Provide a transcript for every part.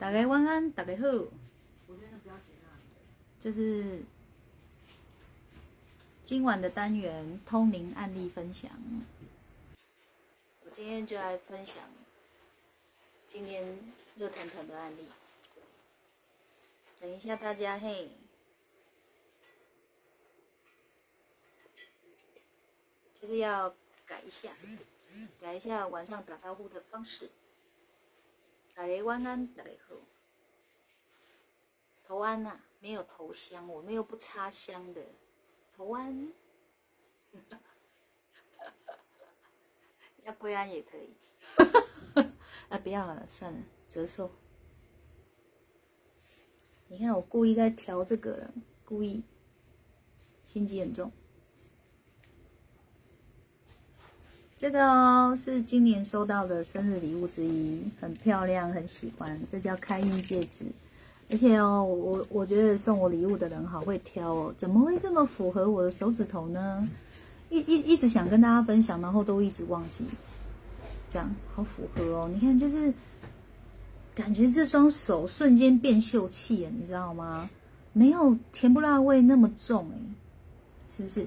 大家晚安，大家好。就是今晚的单元通灵案例分享。我今天就来分享今天热腾腾的案例。等一下，大家嘿，就是要改一下，改一下晚上打招呼的方式。大家晚安，大家好。头安呐，没有头香，我们又不插香的。头安，要归安也可以。啊，不要了，算了，折寿。你看，我故意在调这个了，故意，心机很重。这个哦，是今年收到的生日礼物之一，很漂亮，很喜欢。这叫开运戒指，而且哦，我我觉得送我礼物的人好会挑哦，怎么会这么符合我的手指头呢？一一一直想跟大家分享，然后都一直忘记，这样好符合哦。你看，就是感觉这双手瞬间变秀气了，你知道吗？没有甜不辣味那么重哎，是不是？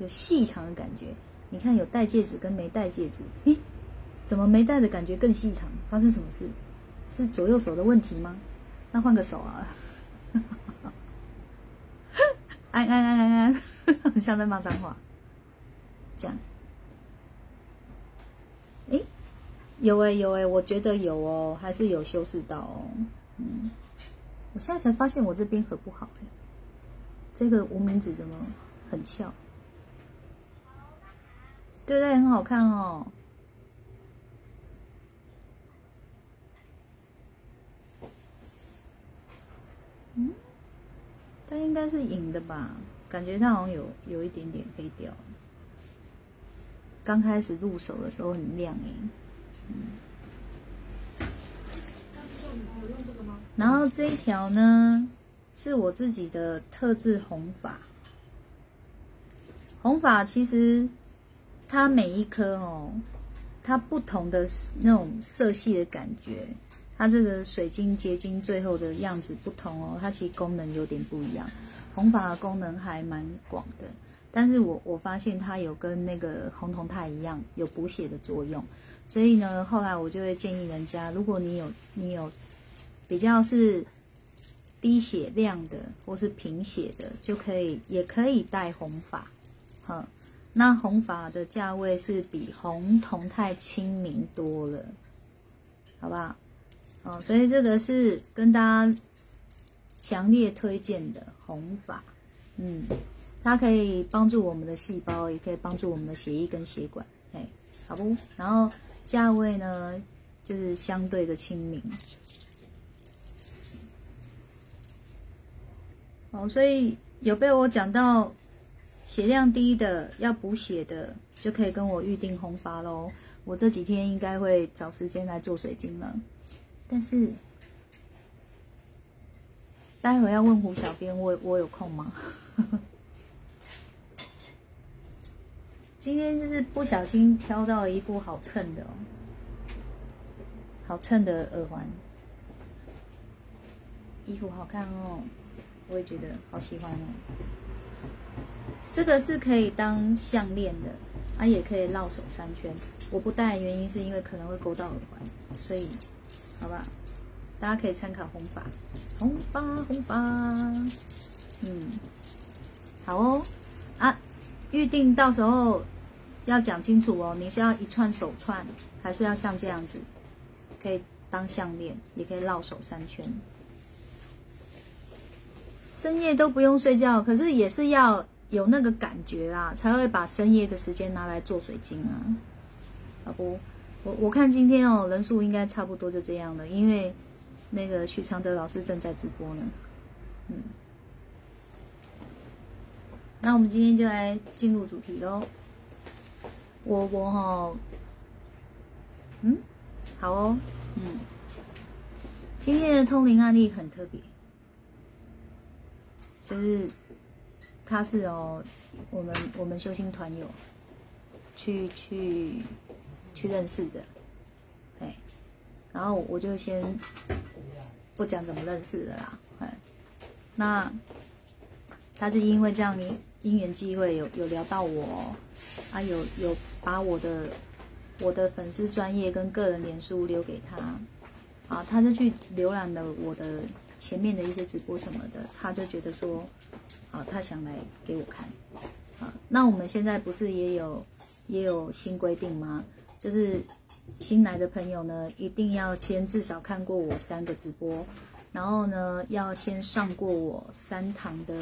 有细长的感觉。你看，有戴戒指跟没戴戒指，咦，怎么没戴的感觉更细长？发生什么事？是左右手的问题吗？那换个手啊！安安安安安，像在骂脏话。这样，哎，有哎有哎，我觉得有哦，还是有修饰到哦。嗯，我现在才发现我这边合不好哎，这个无名指怎么很翘？对不对？很好看哦。嗯，它应该是银的吧？感觉它好像有有一点点黑掉。刚开始入手的时候很亮哎。嗯。然后这一条呢，是我自己的特制红发。红发其实。它每一颗哦，它不同的那种色系的感觉，它这个水晶结晶最后的样子不同哦，它其实功能有点不一样。红法的功能还蛮广的，但是我我发现它有跟那个红铜钛一样有补血的作用，所以呢，后来我就会建议人家，如果你有你有比较是低血量的或是贫血的，就可以也可以戴红发，哈。那红法的价位是比红铜钛亲民多了，好不好？哦，所以这个是跟大家强烈推荐的红法，嗯，它可以帮助我们的细胞，也可以帮助我们的血液跟血管，哎，好不？然后价位呢，就是相对的亲民，哦，所以有被我讲到。血量低的要补血的，就可以跟我预定红发喽。我这几天应该会找时间来做水晶了，但是待会要问胡小编，我我有空吗？今天就是不小心挑到一副好衬的哦，好衬的耳环，衣服好看哦，我也觉得好喜欢哦。这个是可以当项链的，啊，也可以绕手三圈。我不戴原因是因为可能会勾到耳环，所以，好吧，大家可以参考红发，红发红发，嗯，好哦，啊，预定到时候要讲清楚哦，你是要一串手串，还是要像这样子，可以当项链，也可以绕手三圈。深夜都不用睡觉，可是也是要。有那个感觉啦，才会把深夜的时间拿来做水晶啊，好不？我我看今天哦，人数应该差不多就这样了，因为那个许常德老师正在直播呢。嗯，那我们今天就来进入主题喽。我我哈，嗯，好哦，嗯，今天的通灵案例很特别，就是。他是哦，我们我们修心团友去去去认识的，哎，然后我就先不讲怎么认识的啦。哎，那他就因为这样，因缘机会有有聊到我，啊，有有把我的我的粉丝专业跟个人脸书留给他，啊，他就去浏览了我的前面的一些直播什么的，他就觉得说，啊，他想来给我看，啊，那我们现在不是也有也有新规定吗？就是新来的朋友呢，一定要先至少看过我三个直播，然后呢，要先上过我三堂的。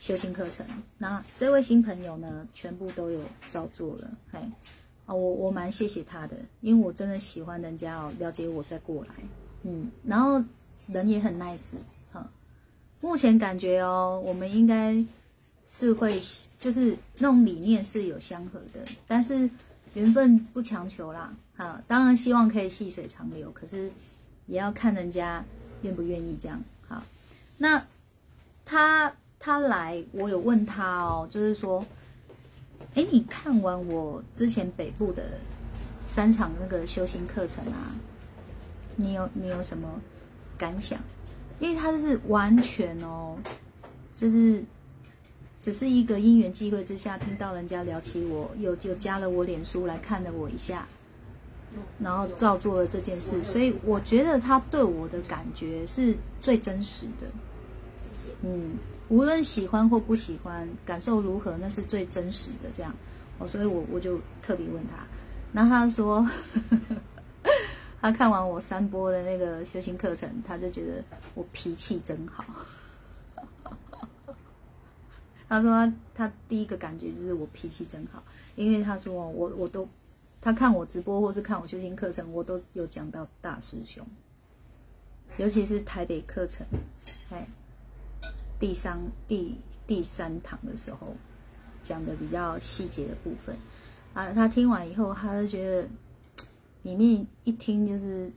修行课程，那这位新朋友呢，全部都有照做了，嘿，啊，我我蛮谢谢他的，因为我真的喜欢人家哦，了解我再过来，嗯，然后人也很 nice，目前感觉哦，我们应该是会，就是那种理念是有相合的，但是缘分不强求啦，哈，当然希望可以细水长流，可是也要看人家愿不愿意这样，好，那他。他来，我有问他哦，就是说，哎，你看完我之前北部的三场那个修行课程啊，你有你有什么感想？因为他就是完全哦，就是只是一个因缘机会之下，听到人家聊起我，有就加了我脸书来看了我一下，然后照做了这件事，所以我觉得他对我的感觉是最真实的。谢谢，嗯。无论喜欢或不喜欢，感受如何，那是最真实的。这样，哦，所以我我就特别问他，那他说，他看完我三波的那个修行课程，他就觉得我脾气真好。他说他第一个感觉就是我脾气真好，因为他说我我都他看我直播或是看我修行课程，我都有讲到大师兄，尤其是台北课程，哎。第三第第三堂的时候，讲的比较细节的部分，啊，他听完以后，他就觉得里面一听就是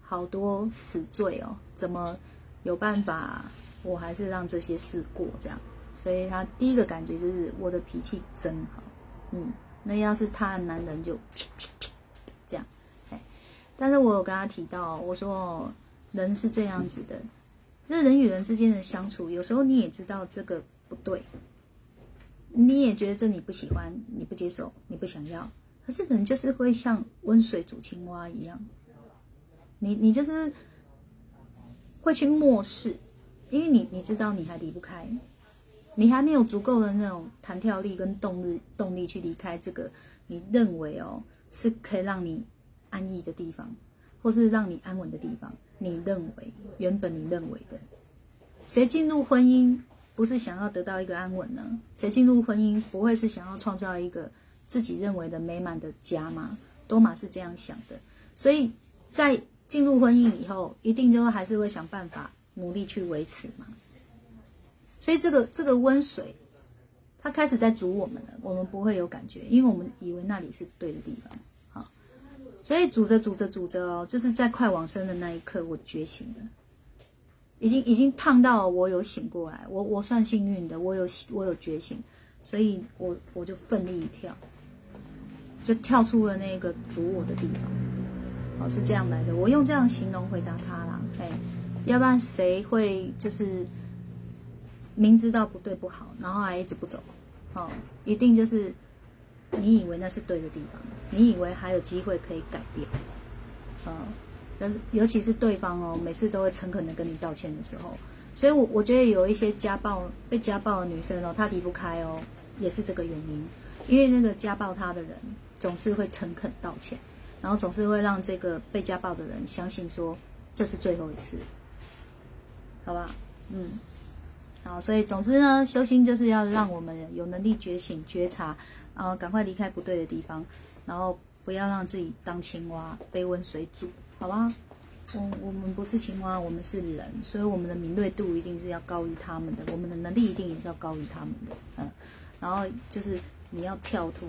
好多死罪哦，怎么有办法？我还是让这些事过这样，所以他第一个感觉就是我的脾气真好，嗯，那要是他的男人就 这样，哎，但是我有跟他提到，我说人是这样子的。就是人与人之间的相处，有时候你也知道这个不对，你也觉得这你不喜欢，你不接受，你不想要。可是人就是会像温水煮青蛙一样，你你就是会去漠视，因为你你知道你还离不开，你还没有足够的那种弹跳力跟动力动力去离开这个你认为哦是可以让你安逸的地方，或是让你安稳的地方。你认为原本你认为的，谁进入婚姻不是想要得到一个安稳呢？谁进入婚姻不会是想要创造一个自己认为的美满的家吗？多玛是这样想的，所以在进入婚姻以后，一定就会还是会想办法努力去维持嘛。所以这个这个温水，它开始在煮我们了，我们不会有感觉，因为我们以为那里是对的地方。所以煮着煮着煮着哦，就是在快往生的那一刻，我觉醒了，已经已经烫到我有醒过来，我我算幸运的，我有我有觉醒，所以我我就奋力一跳，就跳出了那个煮我的地方，哦是这样来的，我用这样形容回答他啦，哎，要不然谁会就是明知道不对不好，然后还一直不走，哦，一定就是。你以为那是对的地方，你以为还有机会可以改变，嗯，尤其是对方哦，每次都会诚恳的跟你道歉的时候，所以，我我觉得有一些家暴被家暴的女生哦，她离不开哦，也是这个原因，因为那个家暴她的人总是会诚恳道歉，然后总是会让这个被家暴的人相信说这是最后一次，好吧，嗯，好，所以总之呢，修心就是要让我们有能力觉醒觉察。然后赶快离开不对的地方，然后不要让自己当青蛙被温水煮，好吧？我我们不是青蛙，我们是人，所以我们的敏锐度一定是要高于他们的，我们的能力一定也是要高于他们的，嗯。然后就是你要跳脱，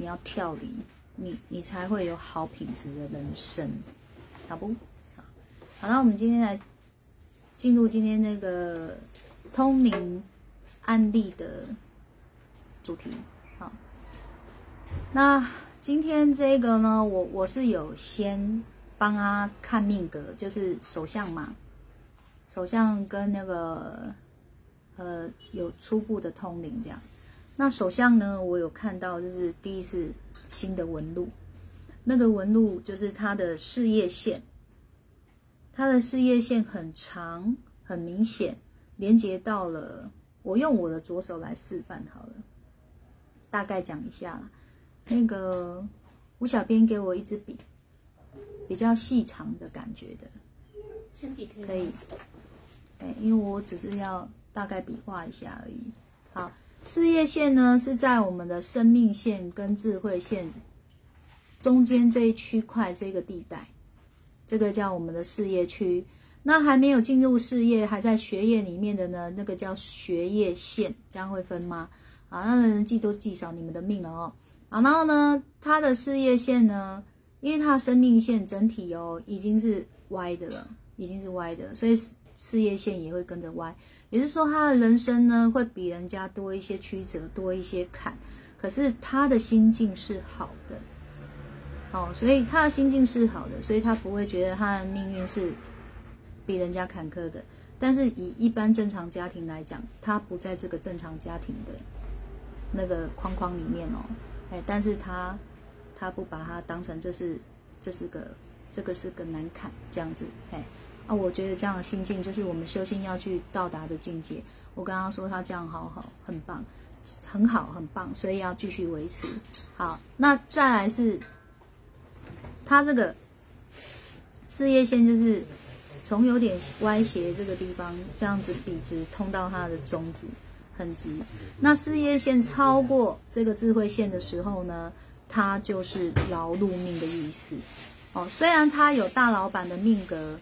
你要跳离，你你才会有好品质的人生，好不？好，好了，我们今天来进入今天那个通灵案例的主题。好那今天这个呢，我我是有先帮他看命格，就是手相嘛，首相跟那个呃有初步的通灵这样。那首相呢，我有看到就是第一次新的纹路，那个纹路就是他的事业线，他的事业线很长很明显，连接到了。我用我的左手来示范好了，大概讲一下啦。那个吴小编给我一支笔，比较细长的感觉的，铅笔可以。可以。哎，因为我只是要大概比划一下而已。好。事业线呢是在我们的生命线跟智慧线中间这一区块这个地带，这个叫我们的事业区。那还没有进入事业，还在学业里面的呢，那个叫学业线，这样会分吗？啊，那人记多记少你们的命了哦。啊，然后呢，他的事业线呢，因为他生命线整体哦已经是歪的了，已经是歪的，所以事业线也会跟着歪。也是说，他的人生呢会比人家多一些曲折，多一些坎，可是他的心境是好的，哦，所以他的心境是好的，所以他不会觉得他的命运是比人家坎坷的。但是以一般正常家庭来讲，他不在这个正常家庭的那个框框里面哦，哎，但是他他不把它当成这是这是个这个是个难坎这样子，哎。啊，我觉得这样的心境就是我们修心要去到达的境界。我刚刚说他这样好好，很棒，很好，很棒，所以要继续维持。好，那再来是，他这个事业线就是从有点歪斜这个地方这样子笔直通到他的中指，很直。那事业线超过这个智慧线的时候呢，它就是劳碌命的意思。哦，虽然他有大老板的命格。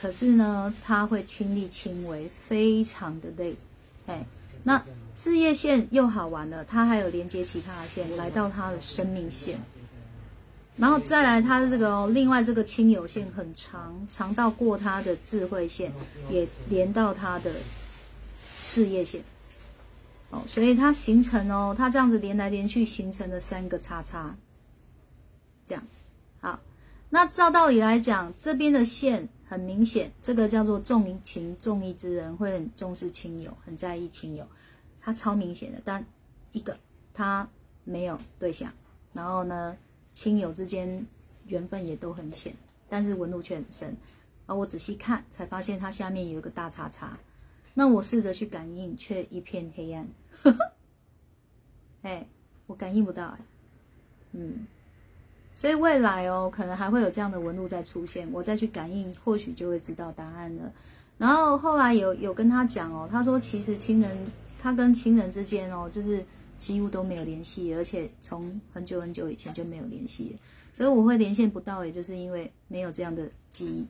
可是呢，他会亲力亲为，非常的累，哎，那事业线又好玩了，他还有连接其他的线来到他的生命线，然后再来他的这个哦，另外这个亲友线很长，长到过他的智慧线，也连到他的事业线，哦，所以它形成哦，它这样子连来连去形成了三个叉叉，这样，好，那照道理来讲，这边的线。很明显，这个叫做重情重义之人会很重视亲友，很在意亲友，他超明显的。但一个他没有对象，然后呢，亲友之间缘分也都很浅，但是纹路却很深。而我仔细看才发现，它下面有一个大叉叉。那我试着去感应，却一片黑暗。哎，我感应不到，嗯。所以未来哦，可能还会有这样的纹路再出现，我再去感应，或许就会知道答案了。然后后来有有跟他讲哦，他说其实亲人他跟亲人之间哦，就是几乎都没有联系，而且从很久很久以前就没有联系。所以我会连线不到，也就是因为没有这样的记忆。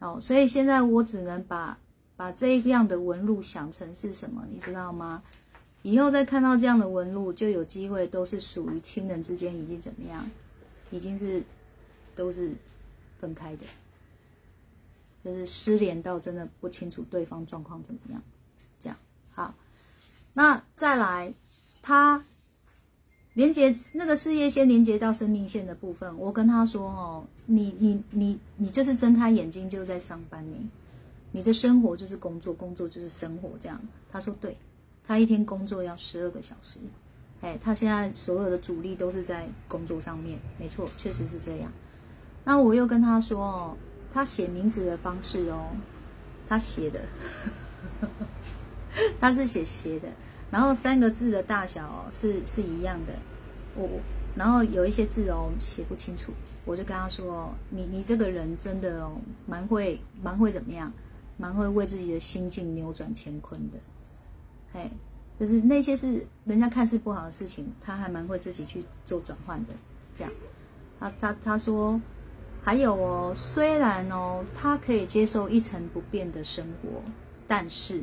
哦，所以现在我只能把把这样的纹路想成是什么，你知道吗？以后再看到这样的纹路，就有机会都是属于亲人之间已经怎么样？已经是都是分开的，就是失联到真的不清楚对方状况怎么样，这样好。那再来，他连接那个事业线连接到生命线的部分，我跟他说哦，你你你你就是睁开眼睛就在上班，你你的生活就是工作，工作就是生活，这样。他说对，他一天工作要十二个小时。哎，他现在所有的主力都是在工作上面，没错，确实是这样。那我又跟他说哦，他写名字的方式哦，他写的，他是写斜的，然后三个字的大小是是一样的。我然后有一些字哦写不清楚，我就跟他说，你你这个人真的哦蛮会蛮会怎么样，蛮会为自己的心境扭转乾坤的，嘿。就是那些是人家看似不好的事情，他还蛮会自己去做转换的。这样，他他他说，还有哦，虽然哦，他可以接受一成不变的生活，但是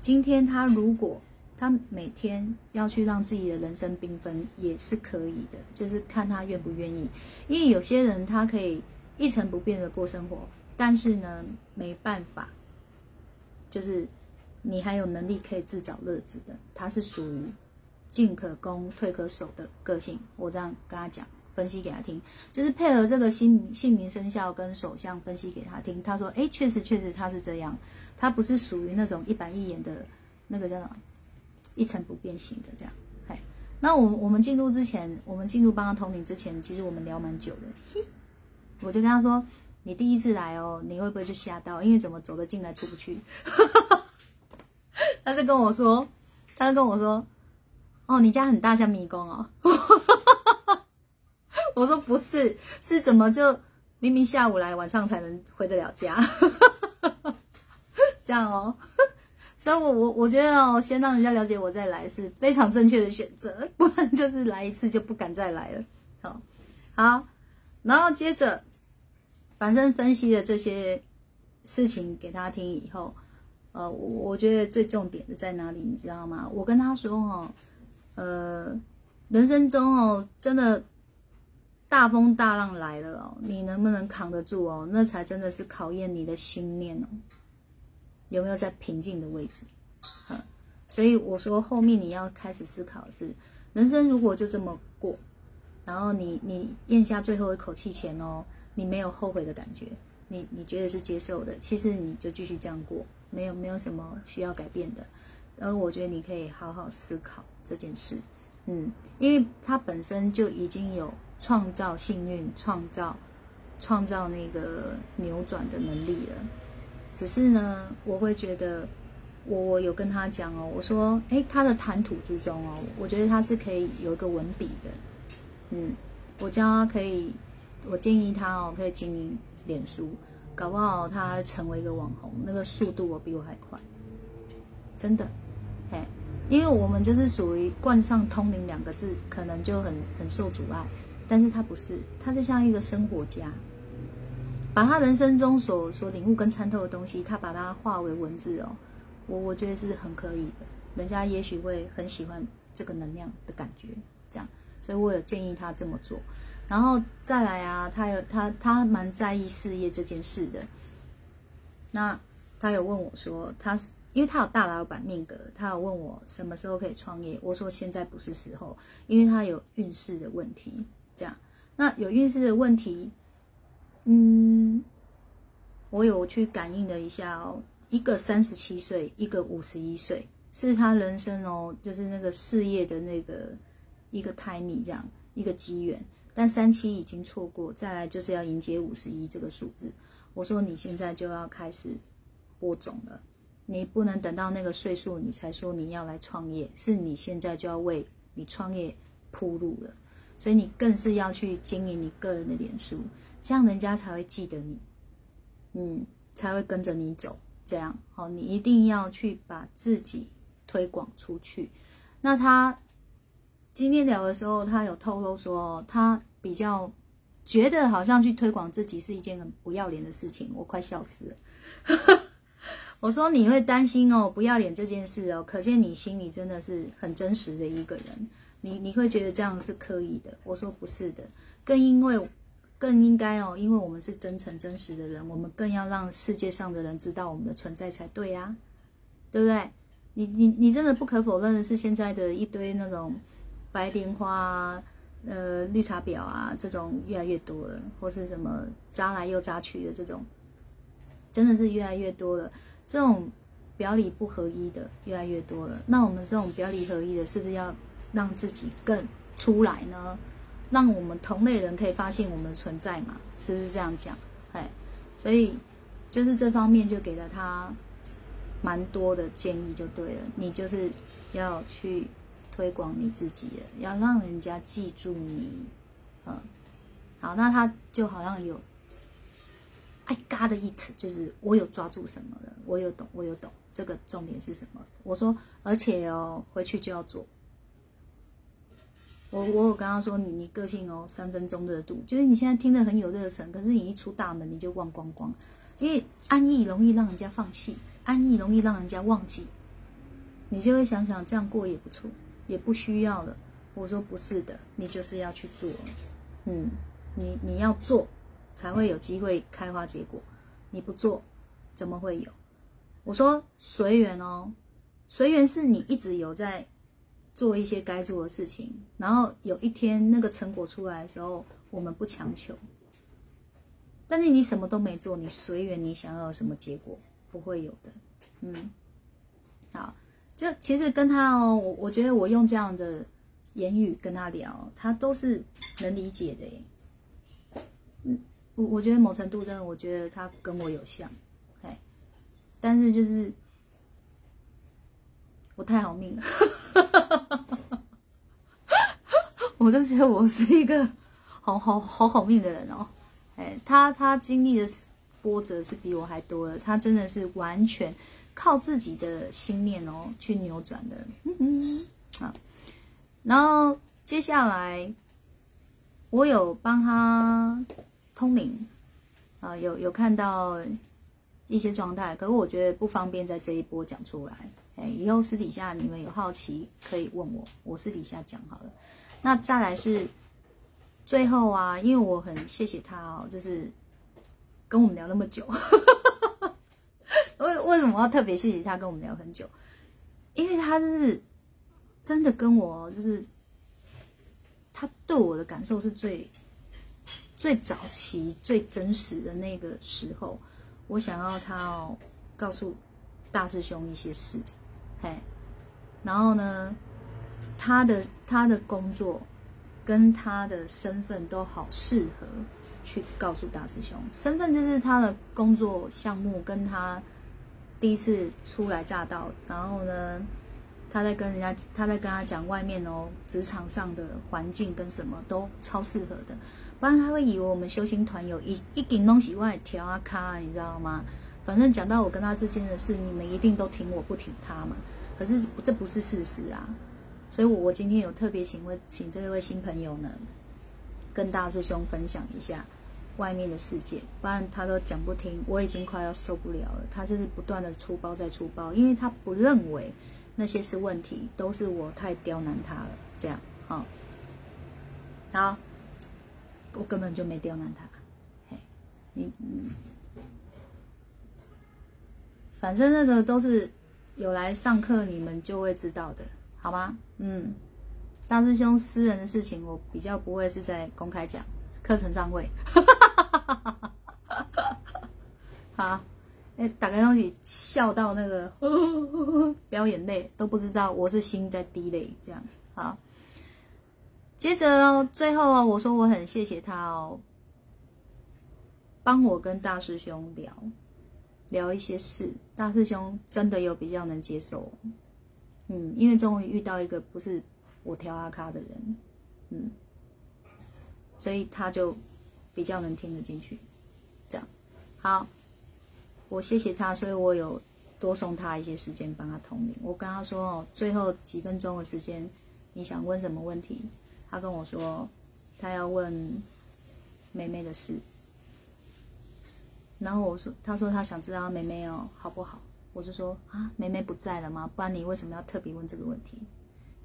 今天他如果他每天要去让自己的人生缤纷，也是可以的，就是看他愿不愿意。因为有些人他可以一成不变的过生活，但是呢，没办法，就是。你还有能力可以自找乐子的，他是属于进可攻退可守的个性。我这样跟他讲，分析给他听，就是配合这个姓姓名生肖跟手相分析给他听。他说：“哎，确实确实他是这样，他不是属于那种一板一眼的那个叫什么一成不变型的这样。”哎，那我我们进入之前，我们进入帮他通灵之前，其实我们聊蛮久的。我就跟他说：“你第一次来哦，你会不会就吓到？因为怎么走得进来出不去？” 他就跟我说，他就跟我说。哦，你家很大，像迷宫哦。我说不是，是怎么就明明下午来，晚上才能回得了家？这样哦。所以，我我我觉得哦，先让人家了解我再来是非常正确的选择，不然就是来一次就不敢再来了。好，好，然后接着，反正分析了这些事情给他听以后，呃，我觉得最重点的在哪里，你知道吗？我跟他说哦。呃，人生中哦，真的大风大浪来了哦，你能不能扛得住哦？那才真的是考验你的心念哦，有没有在平静的位置？嗯，所以我说后面你要开始思考的是，人生如果就这么过，然后你你咽下最后一口气前哦，你没有后悔的感觉，你你觉得是接受的，其实你就继续这样过，没有没有什么需要改变的。而我觉得你可以好好思考。这件事，嗯，因为他本身就已经有创造幸运、创造创造那个扭转的能力了。只是呢，我会觉得，我我有跟他讲哦，我说，哎，他的谈吐之中哦，我觉得他是可以有一个文笔的，嗯，我教他可以，我建议他哦，可以经营脸书，搞不好他成为一个网红，那个速度我比我还快，真的，嘿。因为我们就是属于冠上“通灵”两个字，可能就很很受阻碍。但是他不是，他就像一个生活家，把他人生中所所领悟跟参透的东西，他把它化为文字哦。我我觉得是很可以的，人家也许会很喜欢这个能量的感觉，这样。所以我有建议他这么做。然后再来啊，他有他他蛮在意事业这件事的。那他有问我说，他。因为他有大老板命格，他有问我什么时候可以创业，我说现在不是时候，因为他有运势的问题。这样，那有运势的问题，嗯，我有去感应了一下哦，一个三十七岁，一个五十一岁，是他人生哦，就是那个事业的那个一个 timing 这样一个机缘，但三七已经错过，再来就是要迎接五十一这个数字。我说你现在就要开始播种了。你不能等到那个岁数，你才说你要来创业，是你现在就要为你创业铺路了。所以你更是要去经营你个人的脸书，这样人家才会记得你，嗯，才会跟着你走。这样，好，你一定要去把自己推广出去。那他今天聊的时候，他有透露说，他比较觉得好像去推广自己是一件很不要脸的事情，我快笑死了。我说你会担心哦，不要脸这件事哦，可见你心里真的是很真实的一个人。你你会觉得这样是刻意的？我说不是的，更因为更应该哦，因为我们是真诚真实的人，我们更要让世界上的人知道我们的存在才对呀，对不对？你你你真的不可否认的是，现在的一堆那种白莲花、呃绿茶婊啊，这种越来越多了，或是什么扎来又扎去的这种，真的是越来越多了。这种表里不合一的越来越多了，那我们这种表里合一的，是不是要让自己更出来呢？让我们同类人可以发现我们的存在嘛？是不是这样讲？哎，所以就是这方面就给了他蛮多的建议，就对了。你就是要去推广你自己的，要让人家记住你。嗯，好，那他就好像有。I got it，就是我有抓住什么了，我有懂，我有懂。这个重点是什么？我说，而且哦，回去就要做。我我有跟他说，你你个性哦，三分钟热度，就是你现在听得很有热忱，可是你一出大门你就忘光光，因为安逸容易让人家放弃，安逸容易让人家忘记，你就会想想这样过也不错，也不需要了。我说不是的，你就是要去做，嗯，你你要做。才会有机会开花结果，你不做，怎么会有？我说随缘哦，随缘是你一直有在做一些该做的事情，然后有一天那个成果出来的时候，我们不强求。但是你什么都没做，你随缘，你想要什么结果，不会有的。嗯，好，就其实跟他哦，我我觉得我用这样的言语跟他聊，他都是能理解的。嗯，我我觉得某程度真的，我觉得他跟我有像，哎，但是就是我太好命了。我都觉得我是一个好好好好命的人哦，哎，他他经历的波折是比我还多的，他真的是完全靠自己的心念哦去扭转的，嗯嗯，好，然后接下来我有帮他通灵啊，有有看到一些状态，可是我觉得不方便在这一波讲出来。哎，以后私底下你们有好奇可以问我，我私底下讲好了。那再来是最后啊，因为我很谢谢他哦，就是跟我们聊那么久。为为什么要特别谢谢他跟我们聊很久？因为他就是真的跟我，就是他对我的感受是最最早期、最真实的那个时候，我想要他哦告诉大师兄一些事。哎，然后呢，他的他的工作跟他的身份都好适合去告诉大师兄。身份就是他的工作项目，跟他第一次初来乍到，然后呢，他在跟人家他在跟他讲外面哦，职场上的环境跟什么都超适合的，不然他会以为我们修行团有一一顶东西外调啊卡，你知道吗？反正讲到我跟他之间的事，你们一定都挺我不挺他嘛。可是这不是事实啊，所以我我今天有特别请问，请这位新朋友呢，跟大师兄分享一下外面的世界，不然他都讲不听，我已经快要受不了了。他就是不断的出包再出包，因为他不认为那些是问题，都是我太刁难他了。这样，好，好，我根本就没刁难他，嘿，你嗯。反正那个都是有来上课，你们就会知道的，好吗？嗯，大师兄私人的事情，我比较不会是在公开讲，课程上会。好，哎，打开东西笑到那个 飙眼泪，都不知道我是心在滴泪，这样好。接着最后啊，我说我很谢谢他哦，帮我跟大师兄聊。聊一些事，大师兄真的有比较能接受，嗯，因为终于遇到一个不是我挑阿卡的人，嗯，所以他就比较能听得进去，这样，好，我谢谢他，所以我有多送他一些时间帮他通灵。我跟他说哦，最后几分钟的时间，你想问什么问题？他跟我说，他要问妹妹的事。然后我说，他说他想知道妹妹哦好不好？我就说啊，妹妹不在了吗？不然你为什么要特别问这个问题？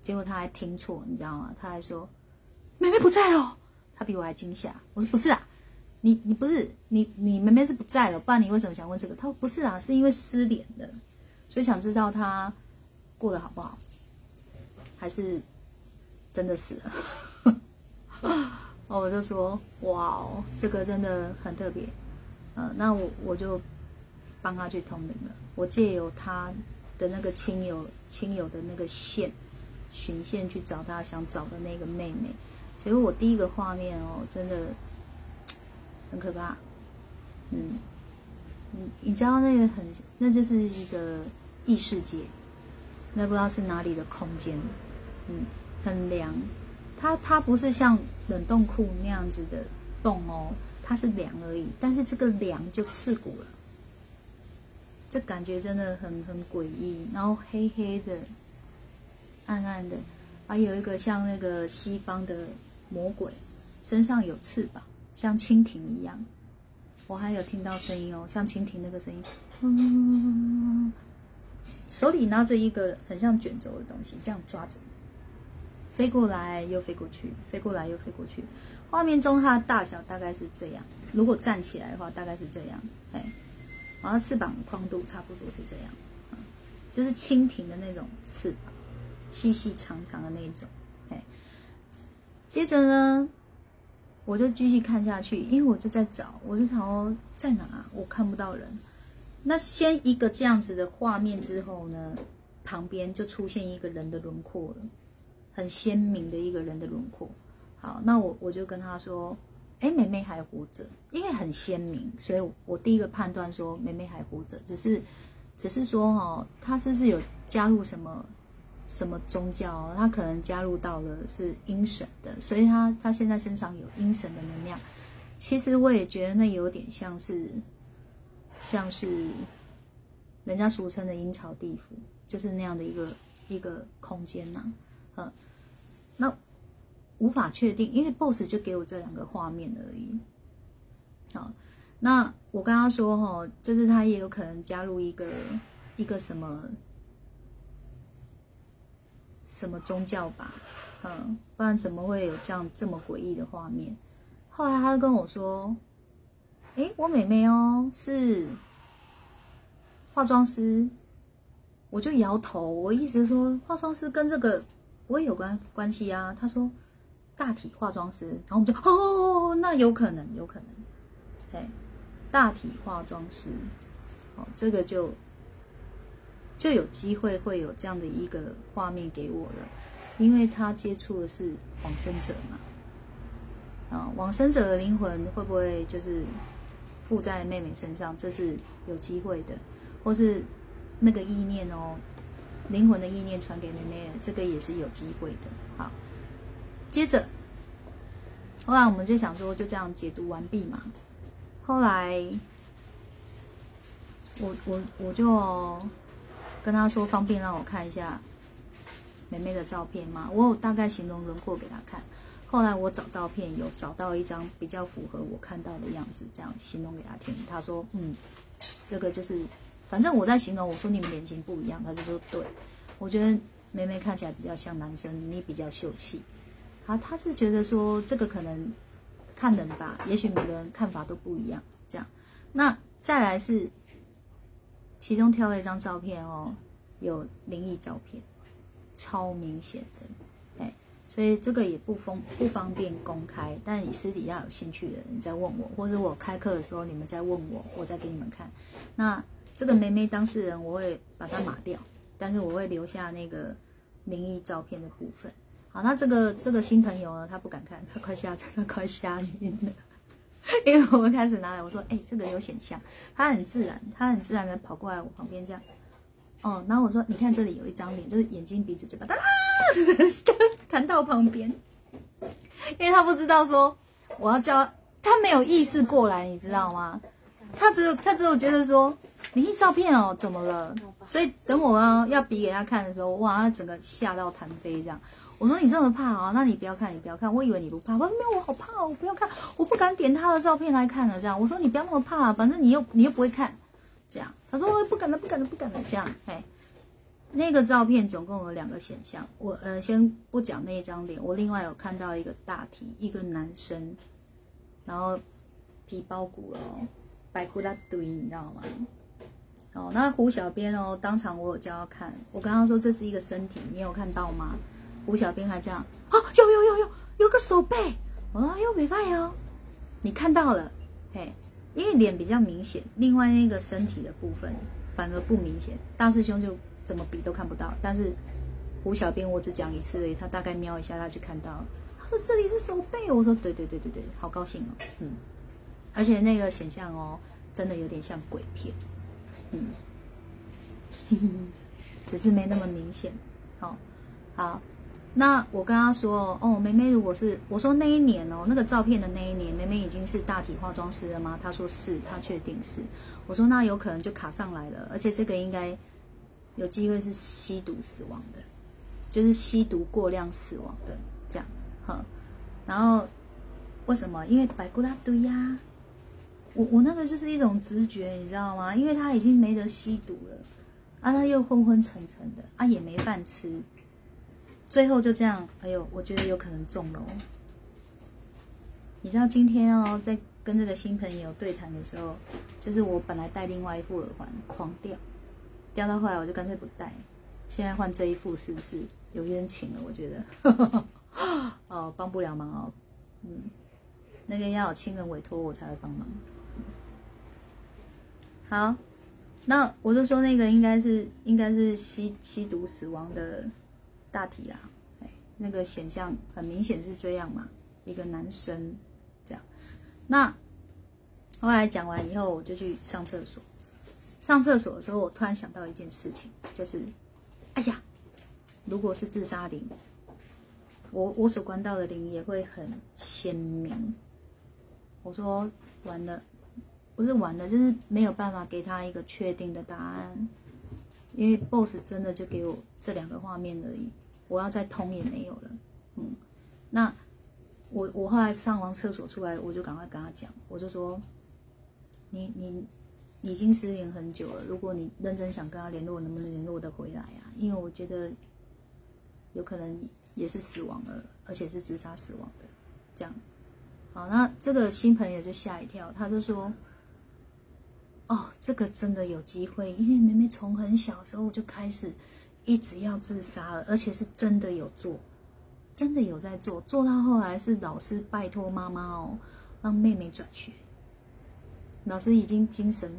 结果他还听错，你知道吗？他还说妹妹不在了，他比我还惊吓。我说不是啊，你你不是你你妹妹是不在了，不然你为什么想问这个？他说不是啊，是因为失联的，所以想知道他过得好不好，还是真的死了？哦，我就说哇哦，这个真的很特别。呃，那我我就帮他去通灵了。我借由他的那个亲友亲友的那个线，寻线去找他想找的那个妹妹。因为我第一个画面哦，真的很可怕。嗯，你你知道那个很，那就是一个异世界，那不知道是哪里的空间。嗯，很凉。它它不是像冷冻库那样子的冻哦。它是凉而已，但是这个凉就刺骨了，这感觉真的很很诡异。然后黑黑的、暗暗的，还有一个像那个西方的魔鬼，身上有翅膀，像蜻蜓一样。我还有听到声音哦，像蜻蜓那个声音，嗯，手里拿着一个很像卷轴的东西，这样抓着，飞过来又飞过去，飞过来又飞过去。画面中它的大小大概是这样，如果站起来的话，大概是这样，哎，然后翅膀宽度差不多是这样，就是蜻蜓的那种翅膀，细细长长的那种。接着呢，我就继续看下去，因为我就在找，我就想说在哪？我看不到人。那先一个这样子的画面之后呢，旁边就出现一个人的轮廓了，很鲜明的一个人的轮廓。好，那我我就跟他说。哎，妹妹还活着，因为很鲜明，所以我第一个判断说妹妹还活着，只是，只是说哈，她是不是有加入什么什么宗教？他可能加入到了是阴神的，所以他他现在身上有阴神的能量。其实我也觉得那有点像是，像是人家俗称的阴曹地府，就是那样的一个一个空间呐，嗯，那。无法确定，因为 boss 就给我这两个画面而已。好，那我跟他说哈，就是他也有可能加入一个一个什么什么宗教吧，嗯，不然怎么会有这样这么诡异的画面？后来他就跟我说：“哎，我妹妹哦，是化妆师。”我就摇头，我意思是说，化妆师跟这个我也有关关系啊。他说。大体化妆师，然后我们就哦，那有可能，有可能，哎，大体化妆师，哦，这个就就有机会会有这样的一个画面给我了，因为他接触的是往生者嘛，啊，往生者的灵魂会不会就是附在妹妹身上？这是有机会的，或是那个意念哦，灵魂的意念传给妹妹，这个也是有机会的，好。接着，后来我们就想说，就这样解读完毕嘛。后来，我我我就跟他说，方便让我看一下妹妹的照片吗？我有大概形容轮廓给他看。后来我找照片，有找到一张比较符合我看到的样子，这样形容给他听。他说：“嗯，这个就是，反正我在形容，我说你们脸型不一样。”他就说：“对，我觉得妹妹看起来比较像男生，你比较秀气。”啊，他是觉得说这个可能看人吧，也许每个人看法都不一样。这样，那再来是其中挑了一张照片哦，有灵异照片，超明显的，哎，所以这个也不方不方便公开。但你私底下有兴趣的人再问我，或者我开课的时候你们再问我，我再给你们看。那这个梅梅当事人我会把它码掉，但是我会留下那个灵异照片的部分。好，那这个这个新朋友呢，他不敢看，他快吓 他快吓晕了，因为我们开始拿来，我说，哎，这个有显像，他很自然，他很自然的跑过来我旁边这样，哦，然后我说，你看这里有一张脸，就是眼睛、鼻子、嘴巴，啊，就是 弹到旁边，因为他不知道说我要叫他没有意识过来，你知道吗？他只有他只有觉得说，你照片哦，怎么了？所以等我要要比给他看的时候，哇，他整个吓到弹飞这样。我说你这么怕啊？那你不要看，你不要看。我以为你不怕。我说没有，我好怕哦，我不要看，我不敢点他的照片来看了。这样，我说你不要那么怕，反正你又你又不会看。这样，他说我不敢了，不敢了，不敢了。这样，哎，那个照片总共有两个选项。我呃，先不讲那一张脸，我另外有看到一个大体，一个男生，然后皮包骨哦，白骨大堆，你知道吗？哦，那胡小编哦，当场我有叫他看，我刚刚说这是一个身体，你有看到吗？胡小兵还这样啊，有有有有有个手背，我说哎呦没办哦，你看到了，嘿，因为脸比较明显，另外那个身体的部分反而不明显，大师兄就怎么比都看不到，但是胡小兵我只讲一次而已，他大概瞄一下他就看到了，他说这里是手背，我说对对对对对，好高兴哦，嗯，而且那个显像哦，真的有点像鬼片，嗯，只是没那么明显，好，好。那我跟他说，哦，梅梅如果是我说那一年哦，那个照片的那一年，梅梅已经是大体化妆师了吗？他说是，他确定是。我说那有可能就卡上来了，而且这个应该有机会是吸毒死亡的，就是吸毒过量死亡的这样，哈。然后为什么？因为白骨拉堆呀，我我那个就是一种直觉，你知道吗？因为他已经没得吸毒了，啊，他又昏昏沉沉的，啊，也没饭吃。最后就这样，哎呦，我觉得有可能中了哦。你知道今天哦，在跟这个新朋友对谈的时候，就是我本来戴另外一副耳环，狂掉，掉到后来我就干脆不戴，现在换这一副，是不是有冤情了，我觉得，哦，帮不了忙哦，嗯，那个要有亲人委托我才会帮忙。好，那我就说那个应该是应该是吸吸毒死亡的大体啦，哎，那个显象很明显是这样嘛，一个男生这样。那后来讲完以后，我就去上厕所。上厕所的时候，我突然想到一件事情，就是，哎呀，如果是自杀灵，我我所观到的灵也会很鲜明。我说完了。不是完了，就是没有办法给他一个确定的答案，因为 boss 真的就给我这两个画面而已，我要再通也没有了。嗯，那我我后来上完厕所出来，我就赶快跟他讲，我就说，你你已经失联很久了，如果你认真想跟他联络，能不能联络得回来啊？因为我觉得有可能也是死亡了，而且是自杀死亡的。这样，好，那这个新朋友就吓一跳，他就说。哦，这个真的有机会，因为妹妹从很小时候就开始一直要自杀了，而且是真的有做，真的有在做，做到后来是老师拜托妈妈哦，让妹妹转学。老师已经精神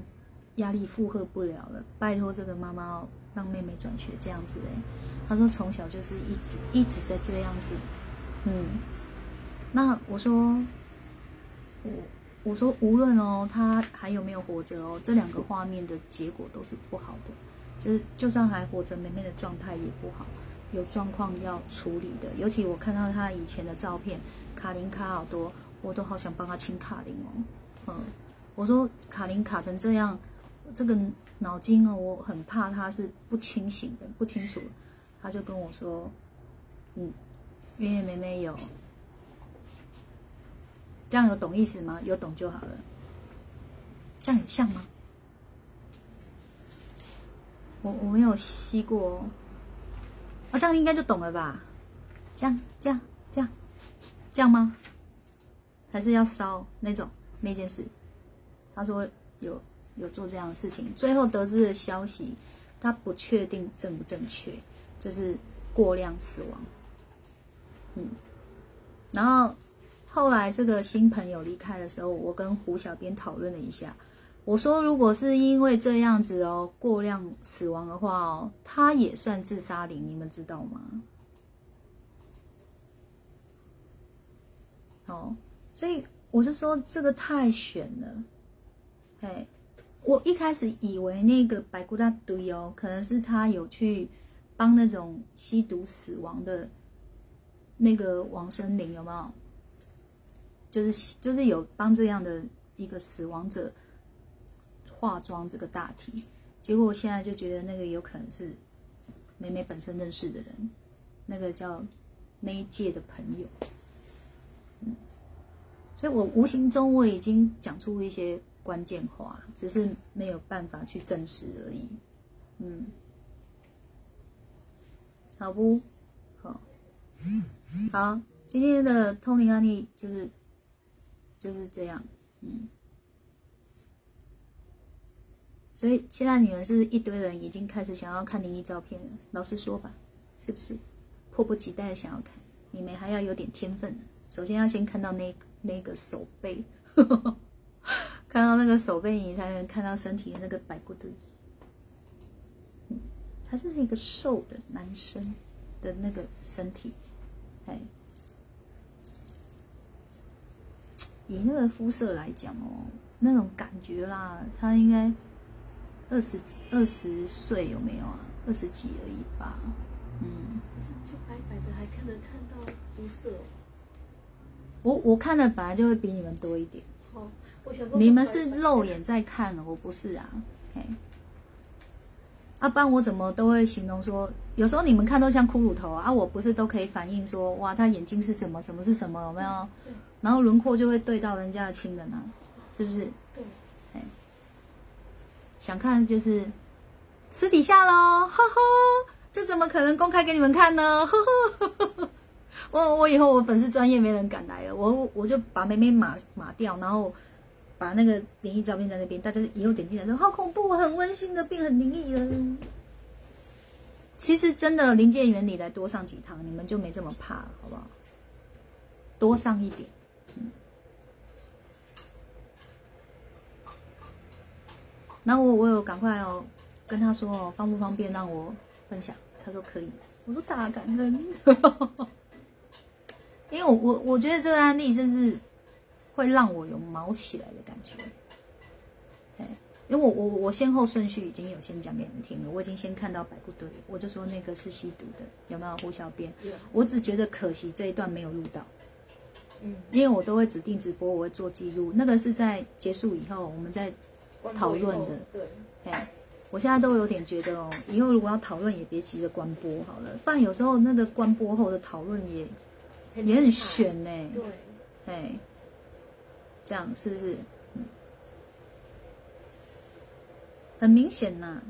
压力负荷不了了，拜托这个妈妈哦，让妹妹转学这样子哎。他说从小就是一直一直在这样子，嗯，那我说我。我说，无论哦，他还有没有活着哦，这两个画面的结果都是不好的。就是就算还活着，妹妹的状态也不好，有状况要处理的。尤其我看到他以前的照片，卡林卡好多，我都好想帮他清卡林哦。嗯，我说卡林卡成这样，这个脑筋哦，我很怕他是不清醒的，不清楚。他就跟我说，嗯，因为妹妹有。这样有懂意思吗？有懂就好了。这样很像吗？我我没有吸过，啊，这样应该就懂了吧？这样这样这样这样吗？还是要烧那种那件事？他说有有做这样的事情，最后得知的消息，他不确定正不正确，就是过量死亡。嗯，然后。后来这个新朋友离开的时候，我跟胡小编讨论了一下。我说，如果是因为这样子哦，过量死亡的话哦，他也算自杀灵，你们知道吗？哦，所以我就说这个太悬了。哎，我一开始以为那个白骨大堆哦，可能是他有去帮那种吸毒死亡的那个往生灵，有没有？就是就是有帮这样的一个死亡者化妆这个大题，结果我现在就觉得那个有可能是美美本身认识的人，那个叫那一届的朋友，嗯，所以我无形中我已经讲出一些关键话，只是没有办法去证实而已，嗯，好不？好，好，今天的通灵案例就是。就是这样，嗯，所以现在你们是一堆人已经开始想要看灵异照片了。老实说吧，是不是？迫不及待的想要看，你们还要有点天分。首先要先看到那 那个手背，看到那个手背，你才能看到身体的那个白骨堆。他就是一个瘦的男生的那个身体，哎。以那个肤色来讲哦，那种感觉啦，他应该二十二十岁有没有啊？二十几而已吧。嗯。就白白的，还看能看到肤色。我我看的本来就会比你们多一点。好，我想说。你们是肉眼在看，我不是啊。嘿。阿班，我怎么都会形容说，有时候你们看都像骷髅头啊，我不是都可以反映说，哇，他眼睛是什么，什么是什么，有没有？然后轮廓就会对到人家的亲人啊，是不是？想看就是私底下喽，呵呵，这怎么可能公开给你们看呢？呵呵，我我以后我粉丝专业没人敢来了，我我就把美美码码掉，然后把那个灵异照片在那边，大家以后点进来说好恐怖，很温馨的变很灵异了。其实真的临界原理来多上几堂，你们就没这么怕了，好不好？多上一点。嗯。然后我我有赶快哦，跟他说哦，方不方便让我分享？他说可以。我说大感恩，因为我我我觉得这个案例真是会让我有毛起来的感觉。哎，因为我我我先后顺序已经有先讲给你们听了，我已经先看到百步队，我就说那个是吸毒的，有没有胡小编？我只觉得可惜这一段没有录到。嗯，因为我都会指定直播，我会做记录，那个是在结束以后我们再讨论的。对，哎。我现在都有点觉得哦，以后如果要讨论，也别急着关播好了，不然有时候那个关播后的讨论也也很悬呢。对，哎，这样是不是？嗯，很明显呐，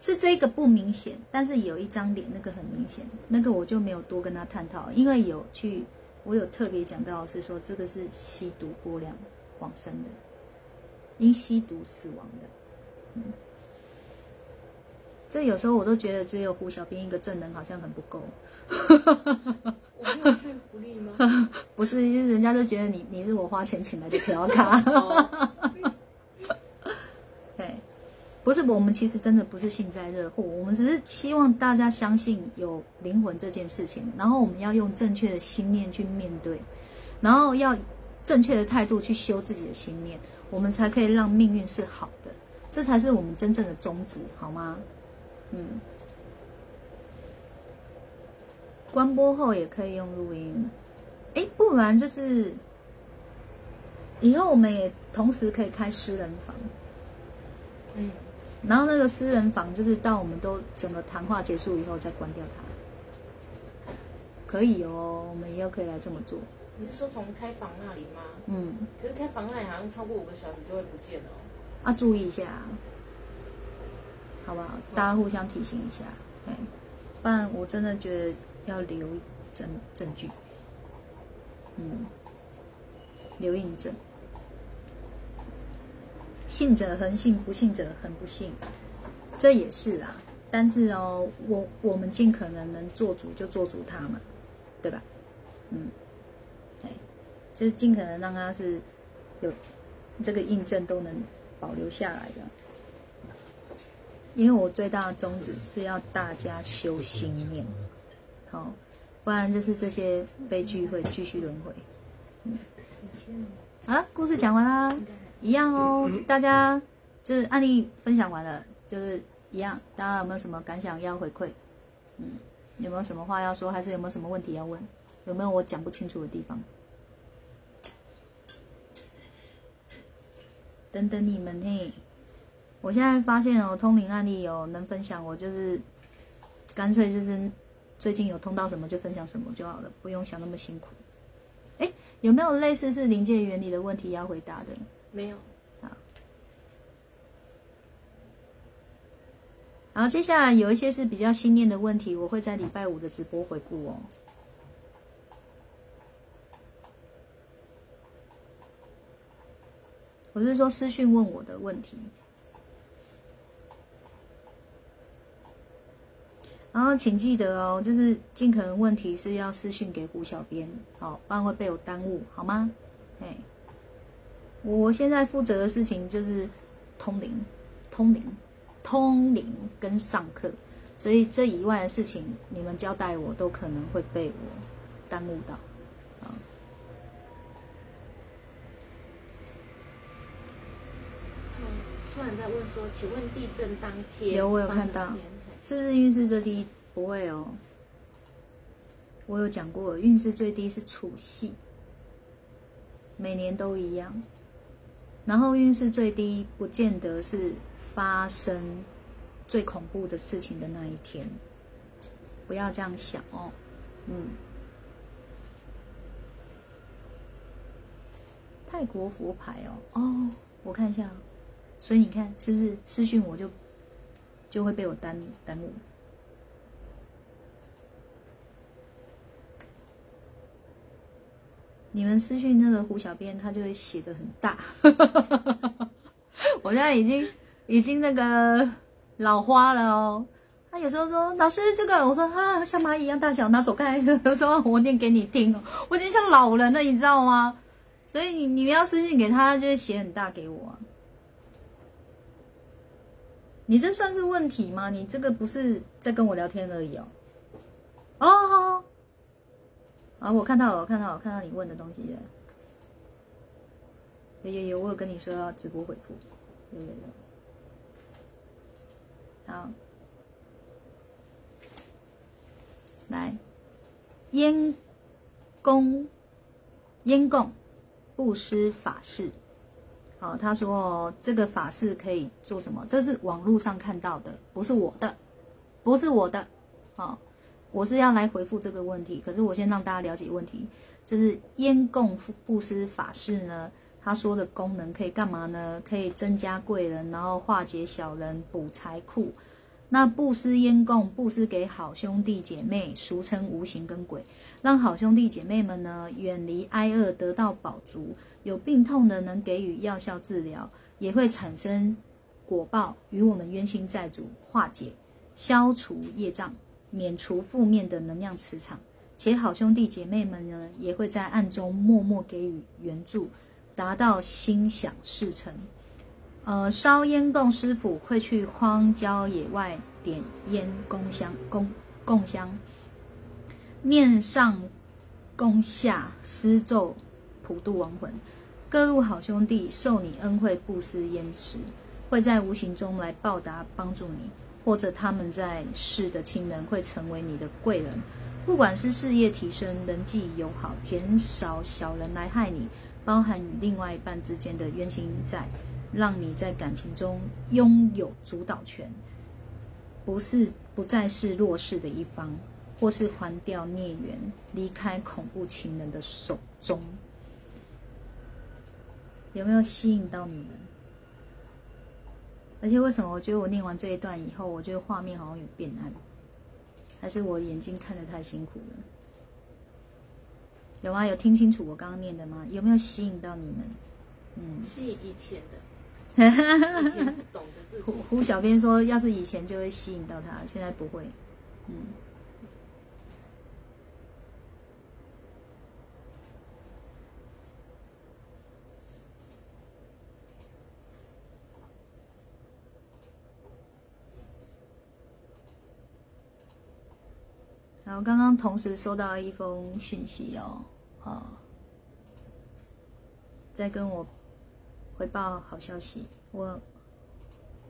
是这个不明显，但是有一张脸那个很明显，那个我就没有多跟他探讨，因为有去我有特别讲到是说这个是吸毒过量往生的，因吸毒死亡的，嗯。这有时候我都觉得只有胡小兵一个证人好像很不够。我没有去福利吗？不是，人家都觉得你你是我花钱请来的调卡。对，不是我们其实真的不是幸灾乐祸，我们只是希望大家相信有灵魂这件事情，然后我们要用正确的心念去面对，然后要正确的态度去修自己的心念，我们才可以让命运是好的，这才是我们真正的宗旨，好吗？嗯，关播后也可以用录音，哎，不然就是以后我们也同时可以开私人房，嗯，然后那个私人房就是到我们都整个谈话结束以后再关掉它，可以哦，我们以后可以来这么做。你是说从开房那里吗？嗯，可是开房那里好像超过五个小时就会不见了。啊，注意一下。好不好？大家互相提醒一下，对，不然我真的觉得要留证证据，嗯，留印证。信者恒信，不信者恒不信，这也是啊。但是哦，我我们尽可能能做主就做主他嘛，对吧？嗯，对，就是尽可能让它是有这个印证都能保留下来的。因为我最大的宗旨是要大家修心念，好，不然就是这些悲剧会继续轮回。嗯，好了，故事讲完啦，一样哦。大家就是案例分享完了，就是一样。大家有没有什么感想要回馈？嗯，有没有什么话要说？还是有没有什么问题要问？有没有我讲不清楚的地方？等等你们嘿。我现在发现哦，通灵案例有能分享，我就是干脆就是最近有通到什么就分享什么就好了，不用想那么辛苦。哎，有没有类似是临界原理的问题要回答的？没有。好，然后接下来有一些是比较心念的问题，我会在礼拜五的直播回复哦。我是说私讯问我的问题。然后请记得哦，就是尽可能问题是要私讯给胡小编，好，不然会被我耽误，好吗？哎，我现在负责的事情就是通灵、通灵、通灵跟上课，所以这以外的事情，你们交代我都可能会被我耽误到。啊，嗯，虽然在问说，请问地震当天有我有看到。是日运势最低？不会哦，我有讲过，运势最低是除夕，每年都一样。然后运势最低不见得是发生最恐怖的事情的那一天，不要这样想哦。嗯，泰国佛牌哦，哦，我看一下，所以你看是不是私讯我就。就会被我耽耽误。你们私讯那个胡小编，他就会写的很大。我现在已经已经那个老花了哦，他有时候说老师这个，我说啊像蚂蚁一样大小，拿走开。有时候我念给你听哦，我已经像老人了，你知道吗？所以你你们要私信给他，就会写很大给我。你这算是问题吗？你这个不是在跟我聊天而已哦。哦，好，啊，我看到了，我看到了，我看到你问的东西了。有有有，我有跟你说要直播回复，有有有。好，来，烟供，烟供，布施法事。哦，他说这个法事可以做什么？这是网络上看到的，不是我的，不是我的。好，我是要来回复这个问题。可是我先让大家了解问题，就是烟供布施法事呢，他说的功能可以干嘛呢？可以增加贵人，然后化解小人，补财库。那布施烟供，布施给好兄弟姐妹，俗称无形跟鬼，让好兄弟姐妹们呢远离挨饿，得到饱足。有病痛的能给予药效治疗，也会产生果报，与我们冤亲债主化解、消除业障，免除负面的能量磁场。且好兄弟姐妹们呢，也会在暗中默默给予援助，达到心想事成。呃，烧烟供师傅会去荒郊野外点烟供香，供供香，念上供下施咒普度亡魂。各路好兄弟受你恩惠布施烟时，会在无形中来报答帮助你，或者他们在世的亲人会成为你的贵人。不管是事业提升、人际友好、减少小人来害你，包含与另外一半之间的冤亲债。让你在感情中拥有主导权，不是不再是弱势的一方，或是还掉孽缘，离开恐怖情人的手中。有没有吸引到你们？而且为什么我觉得我念完这一段以后，我觉得画面好像有变暗？还是我眼睛看得太辛苦了？有吗？有听清楚我刚刚念的吗？有没有吸引到你们？嗯，吸引以前的。胡胡小编说，要是以前就会吸引到他，现在不会。嗯。然后刚刚同时收到一封讯息哦，啊，在跟我。回报好消息，我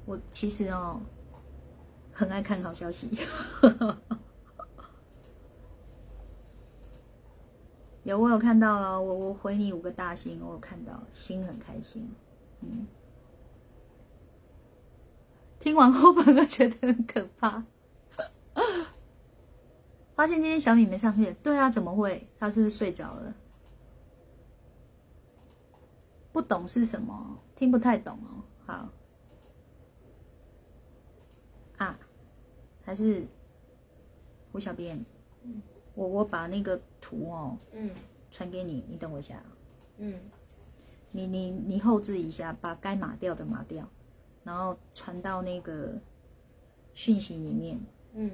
我其实哦很爱看好消息，有我有看到了，我我回你五个大星，我有看到，心很开心，嗯，听完后反而觉得很可怕，发现今天小米没上线，对啊，怎么会？他是睡着了。不懂是什么？听不太懂哦。好，啊，还是胡小编，嗯，我我把那个图哦，嗯，传给你，你等我一下，嗯，你你你后置一下，把该码掉的码掉，然后传到那个讯息里面，嗯，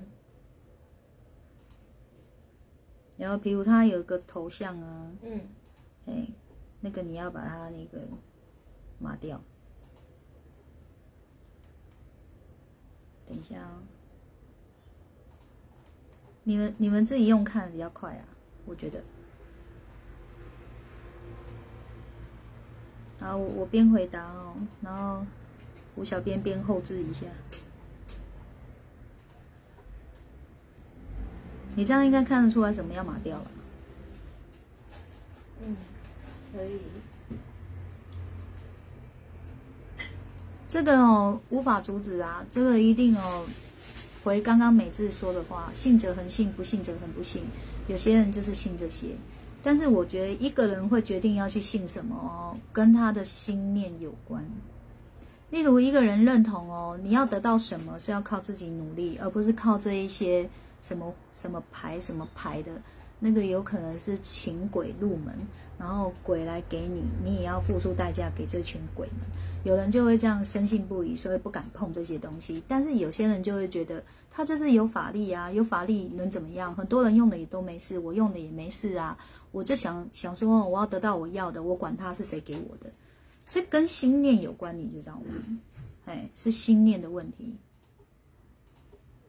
然后比如他有个头像啊，嗯，哎。那个你要把它那个抹掉，等一下哦。你们你们自己用看比较快啊，我觉得。然后我我边回答哦，然后吴小编边后置一下。你这样应该看得出来什么要抹掉了。嗯。可以，这个哦无法阻止啊，这个一定哦回刚刚美智说的话，信者恒信，不信者恒不信。有些人就是信这些，但是我觉得一个人会决定要去信什么哦，跟他的心念有关。例如一个人认同哦，你要得到什么是要靠自己努力，而不是靠这一些什么什么牌什么牌的。那个有可能是请鬼入门，然后鬼来给你，你也要付出代价给这群鬼们。有人就会这样深信不疑，所以不敢碰这些东西。但是有些人就会觉得，他就是有法力啊，有法力能怎么样？很多人用的也都没事，我用的也没事啊。我就想想说，我要得到我要的，我管他是谁给我的。所以跟心念有关，你知道吗？哎，是心念的问题。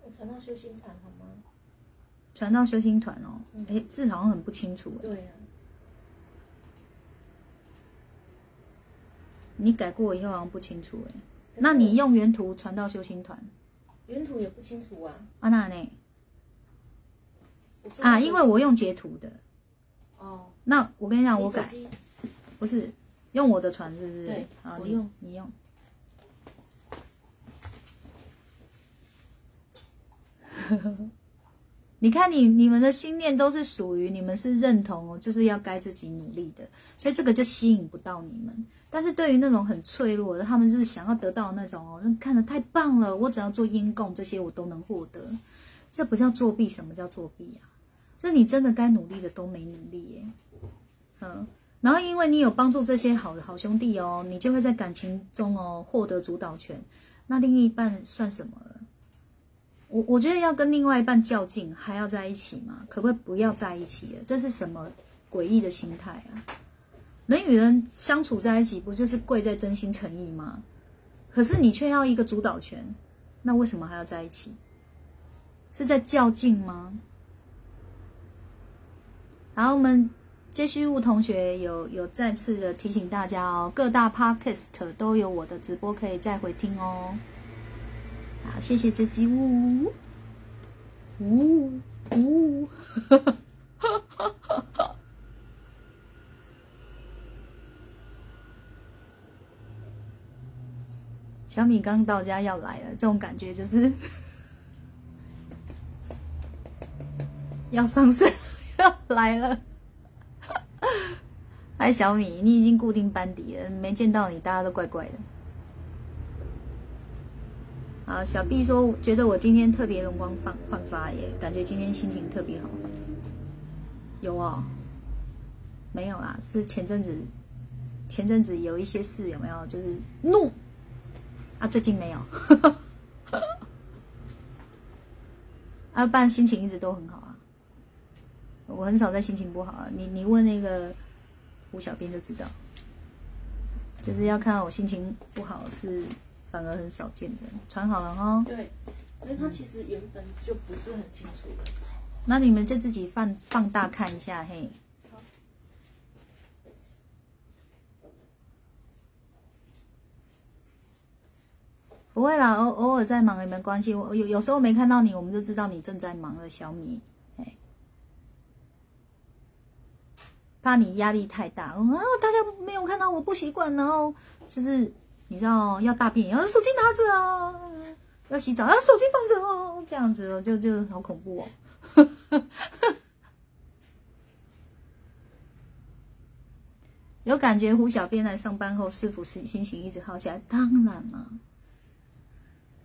我传到修心团好吗？传到修心团哦，哎，字好像很不清楚。对啊。你改过以后好像不清楚哎，那你用原图传到修心团？原图也不清楚啊。啊那呢？啊，因为我用截图的。哦。那我跟你讲，我改。不是用我的传是不是？对。好，你用你用。你看，你你们的心念都是属于你们是认同哦，就是要该自己努力的，所以这个就吸引不到你们。但是对于那种很脆弱的，他们是想要得到那种哦，看的太棒了，我只要做阴供这些我都能获得，这不叫作弊，什么叫作弊啊？就你真的该努力的都没努力耶，嗯，然后因为你有帮助这些好的好兄弟哦，你就会在感情中哦获得主导权，那另一半算什么了？我我觉得要跟另外一半较劲，还要在一起吗？可不可以不要在一起了？这是什么诡异的心态啊？人与人相处在一起，不就是贵在真心诚意吗？可是你却要一个主导权，那为什么还要在一起？是在较劲吗？好，我们接续物同学有有再次的提醒大家哦，各大 podcast 都有我的直播可以再回听哦。好，谢谢这些呜呜呜，小米刚到家要来了，这种感觉就是 要上身 要来了。哎，小米，你已经固定班底了，没见到你，大家都怪怪的。啊，小 B 说觉得我今天特别容光焕焕发耶，感觉今天心情特别好。有哦，没有啊，是前阵子前阵子有一些事有没有？就是怒啊，最近没有。啊，不然心情一直都很好啊。我很少在心情不好啊，你你问那个胡小编就知道，就是要看我心情不好是。反而很少见的，传好了哦。对，因为他其实原本就不是很清楚的。那你们就自己放放大看一下，嘿。不会啦，偶偶尔在忙也没关系。我有有时候没看到你，我们就知道你正在忙了。小米，哎，怕你压力太大啊！大家没有看到，我不习惯，然后就是。你知道要大便，要手机拿着啊；要洗澡，要手机放着哦。这样子就就好恐怖哦。有感觉胡小编来上班后是否是心情一直好起来？当然了。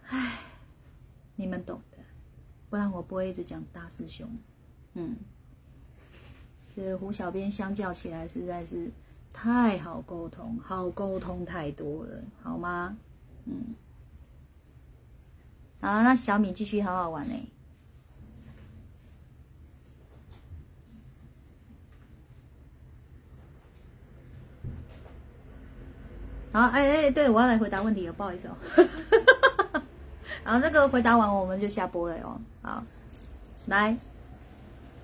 唉，你们懂的，不然我不会一直讲大师兄。嗯，这胡小编相较起来实在是。太好沟通，好沟通太多了，好吗？嗯，好，那小米继续好好玩呢。好，哎哎，对我要来回答问题了，不好意思哦。然后，那个回答完我们就下播了哦。好，来。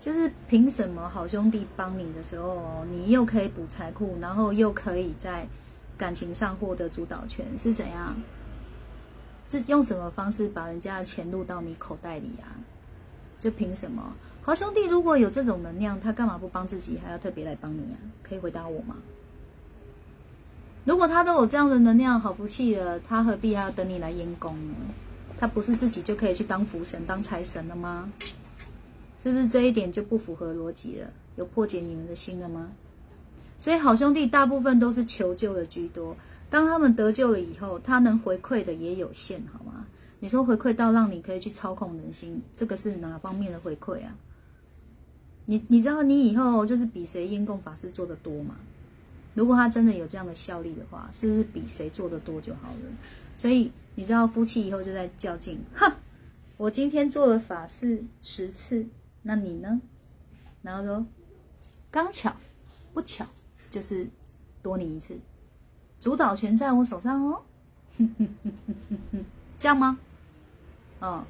就是凭什么好兄弟帮你的时候，你又可以补财库，然后又可以在感情上获得主导权，是怎样？这用什么方式把人家的钱入到你口袋里啊？就凭什么？好兄弟如果有这种能量，他干嘛不帮自己，还要特别来帮你啊？可以回答我吗？如果他都有这样的能量，好福气了，他何必还要等你来验功呢？他不是自己就可以去当福神、当财神了吗？是不是这一点就不符合逻辑了？有破解你们的心了吗？所以好兄弟大部分都是求救的居多。当他们得救了以后，他能回馈的也有限，好吗？你说回馈到让你可以去操控人心，这个是哪方面的回馈啊？你你知道你以后就是比谁烟供法师做的多吗？如果他真的有这样的效力的话，是不是比谁做的多就好了？所以你知道夫妻以后就在较劲，哼，我今天做了法事十次，那你呢？然后说刚巧不巧，就是多你一次，主导权在我手上哦，这样吗？嗯。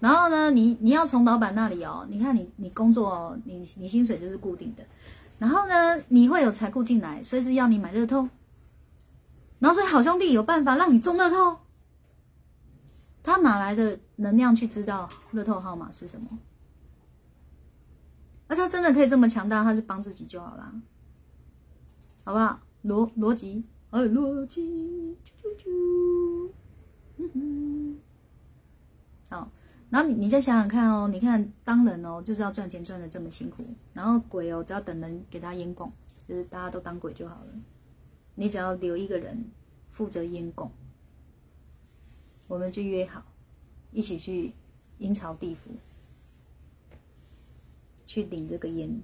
然后呢，你你要从老板那里哦，你看你你工作哦，你你薪水就是固定的，然后呢，你会有财库进来，随时要你买乐透，然后所以好兄弟有办法让你中乐透，他哪来的能量去知道乐透号码是什么？而他真的可以这么强大，他就帮自己就好啦，好不好？逻逻辑，哎，逻辑，啾啾啾，嗯哼，好。然后你你再想想看哦，你看当人哦就是要赚钱赚的这么辛苦，然后鬼哦只要等人给他烟供，就是大家都当鬼就好了。你只要留一个人负责烟供，我们就约好一起去阴曹地府去领这个烟。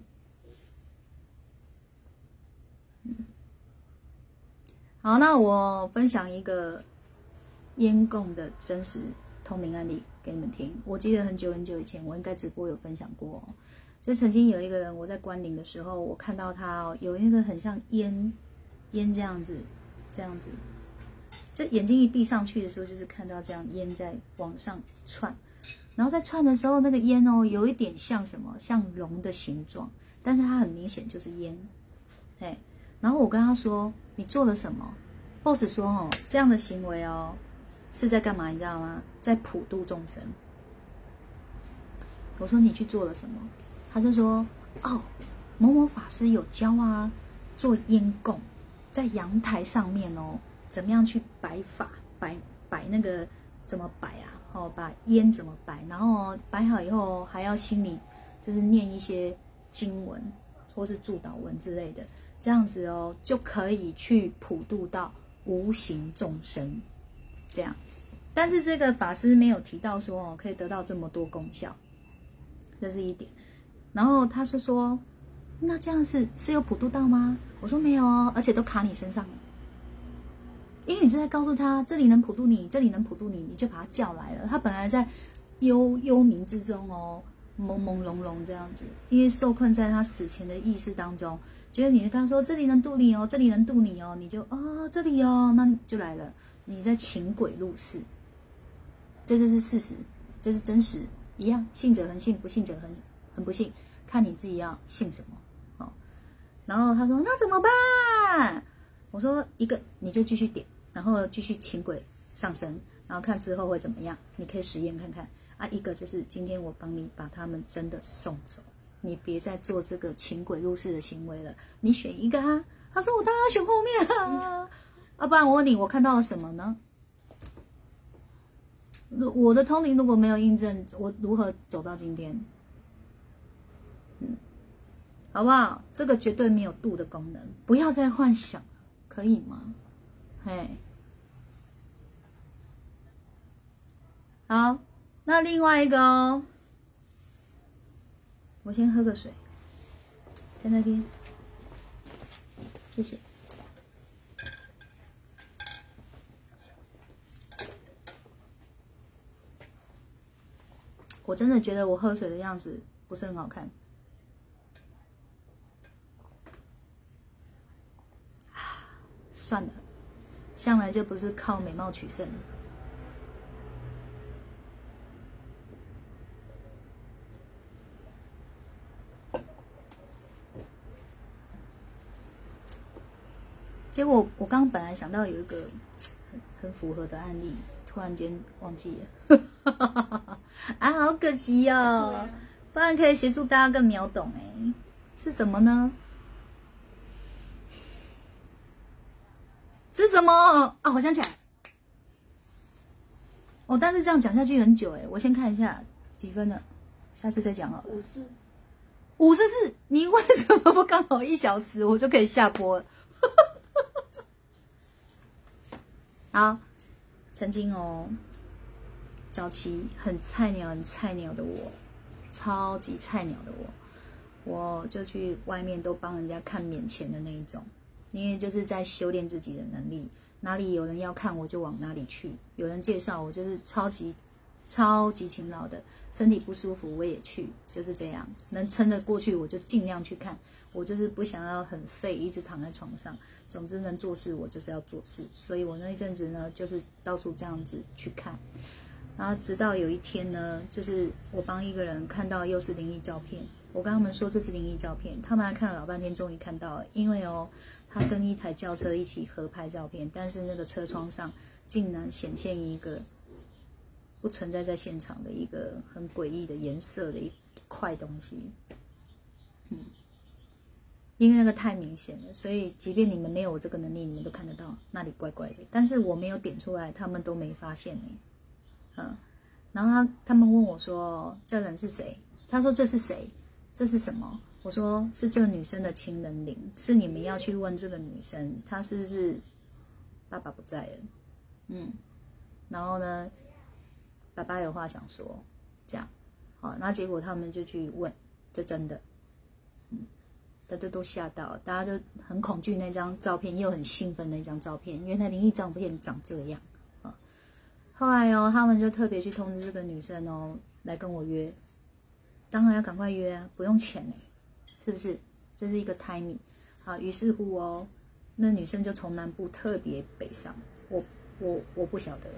好，那我分享一个烟供的真实通灵案例。给你们听，我记得很久很久以前，我应该直播有分享过。就曾经有一个人，我在关灵的时候，我看到他哦，有一个很像烟烟这样子，这样子，就眼睛一闭上去的时候，就是看到这样烟在往上窜，然后在串的时候，那个烟哦，有一点像什么，像龙的形状，但是它很明显就是烟，哎，然后我跟他说，你做了什么？boss 说哦，这样的行为哦。是在干嘛？你知道吗？在普度众生。我说你去做了什么？他就说：哦，某某法师有教啊，做烟供，在阳台上面哦，怎么样去摆法，摆摆那个怎么摆啊？哦，把烟怎么摆？然后摆好以后，还要心里就是念一些经文或是祝祷文之类的，这样子哦，就可以去普渡到无形众生，这样。但是这个法师没有提到说哦，可以得到这么多功效，这是一点。然后他是说，那这样是是有普渡到吗？我说没有哦，而且都卡你身上了，因为你是在告诉他这里能普渡你，这里能普渡你，你就把他叫来了。他本来在幽幽冥之中哦，朦朦胧胧这样子，因为受困在他死前的意识当中，觉得你跟他说这里能渡你哦，这里能渡你哦，你就哦这里哦，那就来了。你在请鬼入室。这就是事实，这是真实，一样，信者恒信，不信者很很不信，看你自己要信什么哦。然后他说：“那怎么办？”我说：“一个你就继续点，然后继续请鬼上身，然后看之后会怎么样，你可以实验看看啊。一个就是今天我帮你把他们真的送走，你别再做这个请鬼入室的行为了，你选一个啊。”他说：“我当然选后面啊，啊，不然我问你，我看到了什么呢？”我的通灵如果没有印证，我如何走到今天？嗯，好不好？这个绝对没有度的功能，不要再幻想，可以吗？嘿，好，那另外一个哦，我先喝个水，在那边，谢谢。我真的觉得我喝水的样子不是很好看，算了，向来就不是靠美貌取胜。结果我刚本来想到有一个很很符合的案例。突然间忘记了，啊，好可惜哦！不然可以协助大家更秒懂哎，是什么呢？是什么啊？我想起来，哦，但是这样讲下去很久哎，我先看一下几分了，下次再讲好了。五四，五十四，你为什么不刚好一小时我就可以下播了？好。曾经哦，早期很菜鸟、很菜鸟的我，超级菜鸟的我，我就去外面都帮人家看免钱的那一种，因为就是在修炼自己的能力，哪里有人要看我就往哪里去，有人介绍我就是超级超级勤劳的，身体不舒服我也去，就是这样，能撑得过去我就尽量去看，我就是不想要很废，一直躺在床上。总之能做事，我就是要做事，所以我那一阵子呢，就是到处这样子去看，然后直到有一天呢，就是我帮一个人看到又是灵异照片，我跟他们说这是灵异照片，他们还看了老半天，终于看到了，因为哦，他跟一台轿车一起合拍照片，但是那个车窗上竟然显现一个不存在在现场的一个很诡异的颜色的一块东西，嗯。因为那个太明显了，所以即便你们没有我这个能力，你们都看得到那里怪怪的。但是我没有点出来，他们都没发现呢。嗯，然后他他们问我说：“这人是谁？”他说：“这是谁？这是什么？”我说：“是这个女生的亲人灵，是你们要去问这个女生，她是不是爸爸不在了？”嗯，然后呢，爸爸有话想说，这样，好，那结果他们就去问，这真的。嗯大家都吓到，大家都很恐惧那张照片，又很兴奋那张照片，因为那灵异照片长这样啊。后来哦，他们就特别去通知这个女生哦，来跟我约。当然要赶快约啊，不用钱哎，是不是？这是一个 timing 好，于是乎哦，那女生就从南部特别北上，我我我不晓得，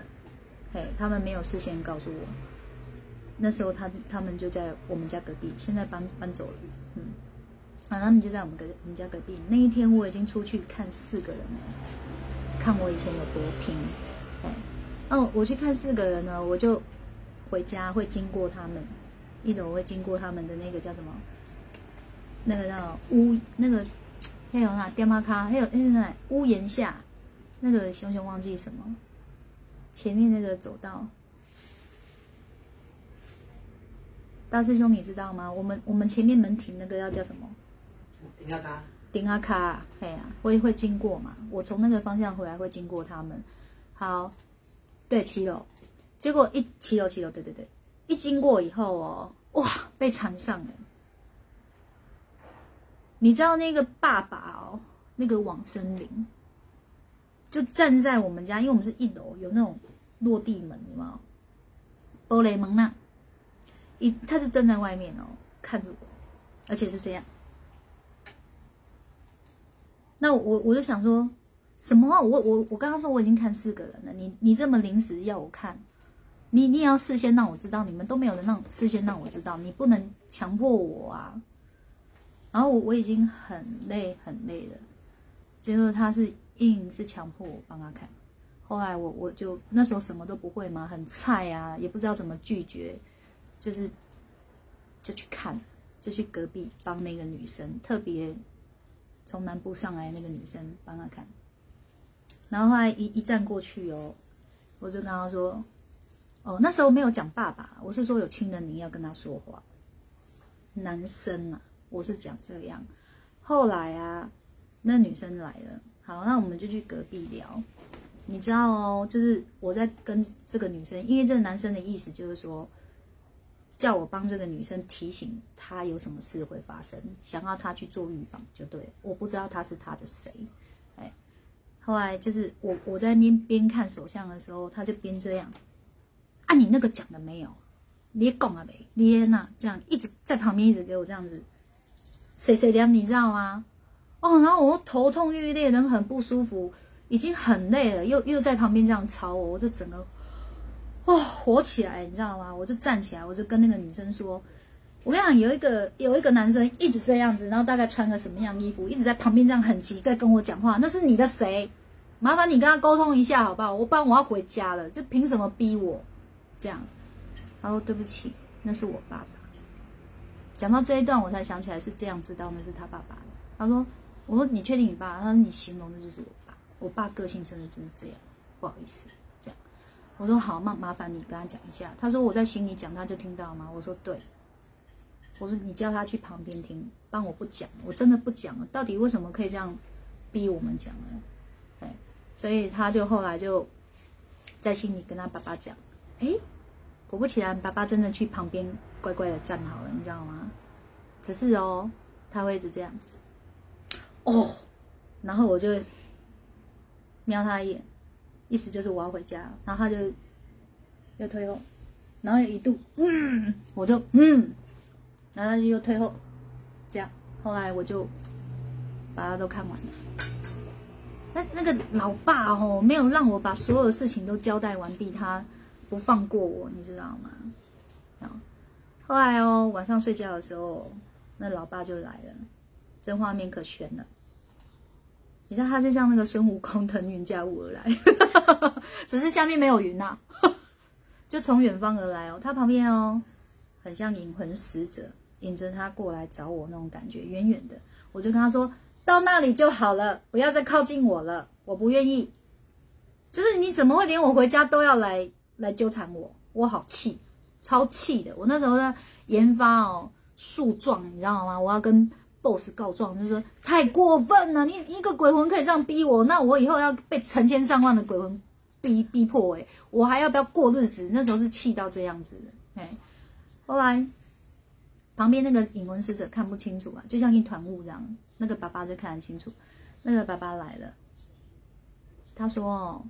嘿，他们没有事先告诉我。那时候他他们就在我们家隔壁，现在搬搬走了，嗯。啊，他们就在我们隔我们家隔壁。那一天我已经出去看四个人了，看我以前有多拼。哎，哦，我去看四个人呢，我就回家会经过他们，一楼会经过他们的那个叫什么？那个叫屋，那个还有那电话卡，还有那个屋檐下，那个熊熊忘记什么？前面那个走道，大师兄你知道吗？我们我们前面门庭那个要叫什么？顶阿卡，顶阿卡，嘿呀，会会经过嘛？我从那个方向回来会经过他们。好，对，七楼，结果一七楼七楼，对对对，一经过以后哦，哇，被缠上了。你知道那个爸爸哦，那个往生灵，就站在我们家，因为我们是一楼，有那种落地门嘛，玻璃门呐，一他是站在外面哦，看着我，而且是这样。那我我就想说，什么？我我我刚刚说我已经看四个人了，你你这么临时要我看，你你也要事先让我知道，你们都没有人让事先让我知道，你不能强迫我啊。然后我我已经很累很累了，结果他是硬是强迫我帮他看，后来我我就那时候什么都不会嘛，很菜啊，也不知道怎么拒绝，就是就去看，就去隔壁帮那个女生特别。从南部上来那个女生帮他看，然后后来一一站过去哦，我就跟他说：“哦，那时候没有讲爸爸，我是说有亲人，你要跟他说话。男生啊，我是讲这样。后来啊，那女生来了，好，那我们就去隔壁聊。你知道哦，就是我在跟这个女生，因为这个男生的意思就是说。”叫我帮这个女生提醒她有什么事会发生，想要她去做预防就对。我不知道她是他的谁，哎，后来就是我我在边边看手相的时候，他就边这样，啊，你那个讲了没有？你讲了没？你那这样一直在旁边一直给我这样子，谁谁凉，你知道吗？哦，然后我头痛欲裂，人很不舒服，已经很累了，又又在旁边这样吵我，我就整个。哇，火起来，你知道吗？我就站起来，我就跟那个女生说：“我跟你讲，有一个有一个男生一直这样子，然后大概穿个什么样衣服，一直在旁边这样很急在跟我讲话，那是你的谁？麻烦你跟他沟通一下好不好？我不然我要回家了，就凭什么逼我这样？”他说：“对不起，那是我爸爸。”讲到这一段，我才想起来是这样知道那是他爸爸的。他说：“我说你确定你爸？”他说：“你形容的就是我爸，我爸个性真的就是这样，不好意思。”我说好，麻麻烦你跟他讲一下。他说我在心里讲，他就听到吗？我说对。我说你叫他去旁边听，帮我不讲，我真的不讲了。到底为什么可以这样逼我们讲呢？哎，所以他就后来就在心里跟他爸爸讲，哎，果不其然，爸爸真的去旁边乖乖的站好了，你知道吗？只是哦，他会一直这样，哦，然后我就瞄他一眼，意思就是我要回家，然后他就又退后，然后一度嗯，我就嗯，然后他就又退后，这样，后来我就把它都看完了。那那个老爸哦，没有让我把所有的事情都交代完毕，他不放过我，你知道吗？啊，后来哦，晚上睡觉的时候，那老爸就来了，这画面可悬了。你知道他就像那个孙悟空腾云驾雾而来，只是下面没有云呐、就从远方而来哦。他旁边哦，很像引魂使者，引着他过来找我那种感觉，远远的。我就跟他说到那里就好了，不要再靠近我了，我不愿意。就是你怎么会连我回家都要来来纠缠我？我好气，超气的。我那时候在研发哦诉状，你知道吗？我要跟 boss 告状，就是说太过分了，你一个鬼魂可以这样逼我，那我以后要被成千上万的鬼魂逼逼迫哎、我还要不要过日子？那时候是气到这样子的，哎，后来旁边那个引魂使者看不清楚啊，就像一团雾这样，那个爸爸就看得清楚，那个爸爸来了，他说哦，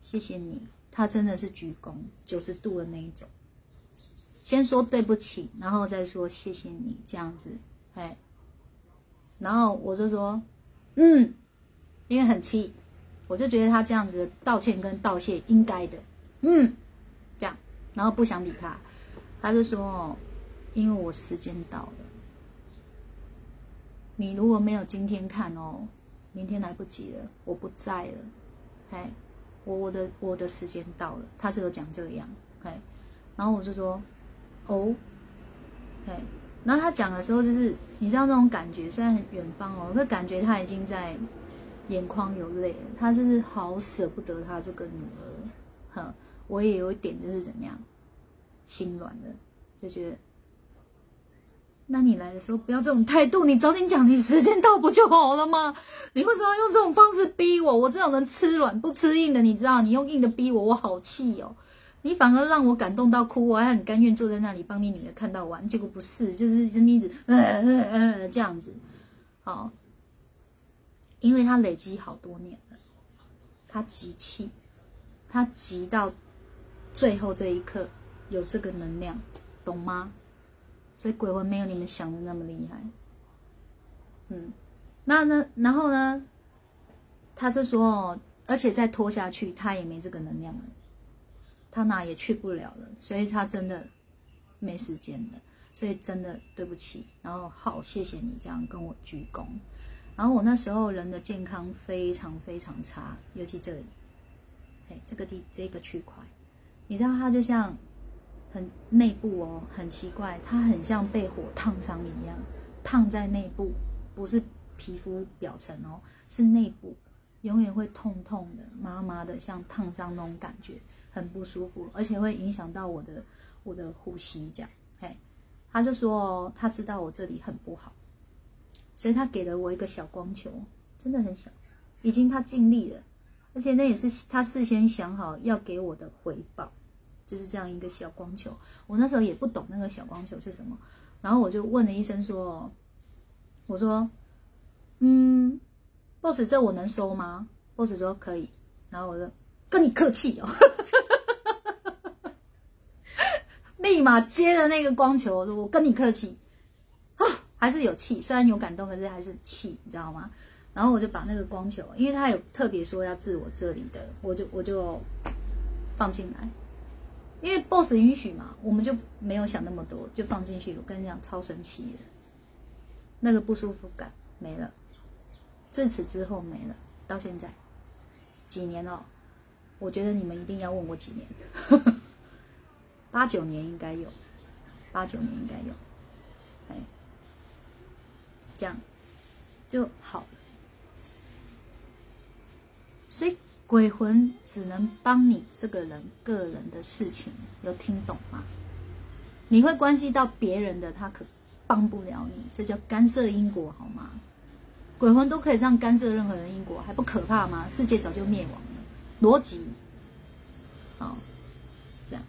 谢谢你，他真的是鞠躬九十度的那一种。先说对不起，然后再说谢谢你，这样子，哎，然后我就说，嗯，因为很气，我就觉得他这样子道歉跟道谢应该的，嗯，这样，然后不想理他，他就说哦，因为我时间到了，你如果没有今天看哦，明天来不及了，我不在了，哎，我我的我的时间到了，他只有讲这样，哎，然后我就说。哦，哎，然后他讲的时候，就是你知道那种感觉，虽然很远方哦，可感觉他已经在眼眶有泪了，他就是好舍不得他这个女儿，哼，我也有一点就是怎么样，心软的，就觉得，那你来的时候不要这种态度，你早点讲，你时间到不就好了吗？你为什么要用这种方式逼我？我这种人吃软不吃硬的，你知道，你用硬的逼我，我好气哦。你反而让我感动到哭，我还很甘愿坐在那里帮你女儿看到完，结果不是，就是这么一直 呃呃呃这样子，好，因为他累积好多年了，他急气，他急到最后这一刻有这个能量，懂吗？所以鬼魂没有你们想的那么厉害，嗯，那呢，然后呢，他就说哦，而且再拖下去，他也没这个能量了。他哪也去不了了，所以他真的没时间了，所以真的对不起，然后好谢谢你这样跟我鞠躬，然后我那时候人的健康非常非常差，尤其这里，哎，这个地这个区块，你知道它就像很内部哦，很奇怪，它很像被火烫伤一样，烫在内部，不是皮肤表层哦，是内部，永远会痛痛的、麻麻的，像烫伤那种感觉。很不舒服，而且会影响到我的我的呼吸，这样，嘿，他就说，他知道我这里很不好，所以他给了我一个小光球，真的很小，已经他尽力了，而且那也是他事先想好要给我的回报，就是这样一个小光球。我那时候也不懂那个小光球是什么，然后我就问了医生说，我说，嗯，boss 这我能收吗？boss 说可以，然后我就跟你客气哦。立马接了那个光球，我跟你客气啊，还是有气，虽然有感动，可是还是气，你知道吗？然后我就把那个光球，因为他有特别说要治我这里的，我就我就放进来，因为 boss 允许嘛，我们就没有想那么多，就放进去。我跟你讲，超神奇的，那个不舒服感没了，自此之后没了，到现在几年了，我觉得你们一定要问我几年。八九年应该有，八九年应该有，哎，这样就好。所以鬼魂只能帮你这个人个人的事情，有听懂吗？你会关系到别人的，他可帮不了你，这叫干涉因果，好吗？鬼魂都可以这样干涉任何人因果，还不可怕吗？世界早就灭亡了，逻辑，好。这样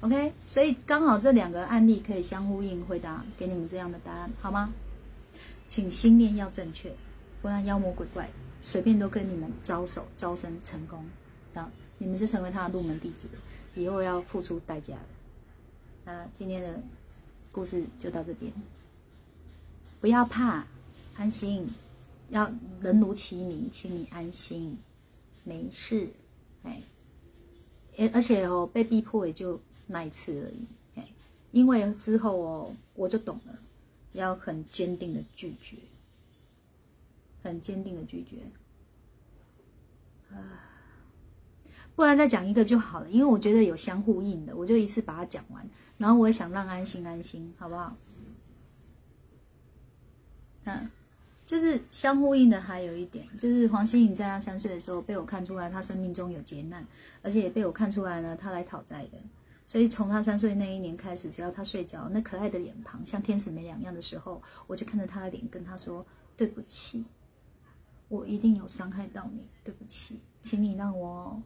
OK，所以刚好这两个案例可以相呼应，回答给你们这样的答案，好吗？请心念要正确，不然妖魔鬼怪随便都跟你们招手招生成功，啊，你们是成为他的入门弟子，以后要付出代价的。那今天的故事就到这边，不要怕，安心，要人如其名，请你安心，没事，哎，而而且哦，被逼迫也就那一次而已，哎，因为之后哦，我就懂了。要很坚定的拒绝，很坚定的拒绝，啊，不然再讲一个就好了，因为我觉得有相互应的，我就一次把它讲完，然后我也想让安心安心，好不好？嗯，就是相呼应的，还有一点就是黄心颖在他三岁的时候被我看出来，他生命中有劫难，而且也被我看出来呢，他来讨债的。所以从他三岁那一年开始，只要他睡着，那可爱的脸庞像天使没两样的时候，我就看着他的脸，跟他说：“对不起，我一定有伤害到你，对不起，请你让我，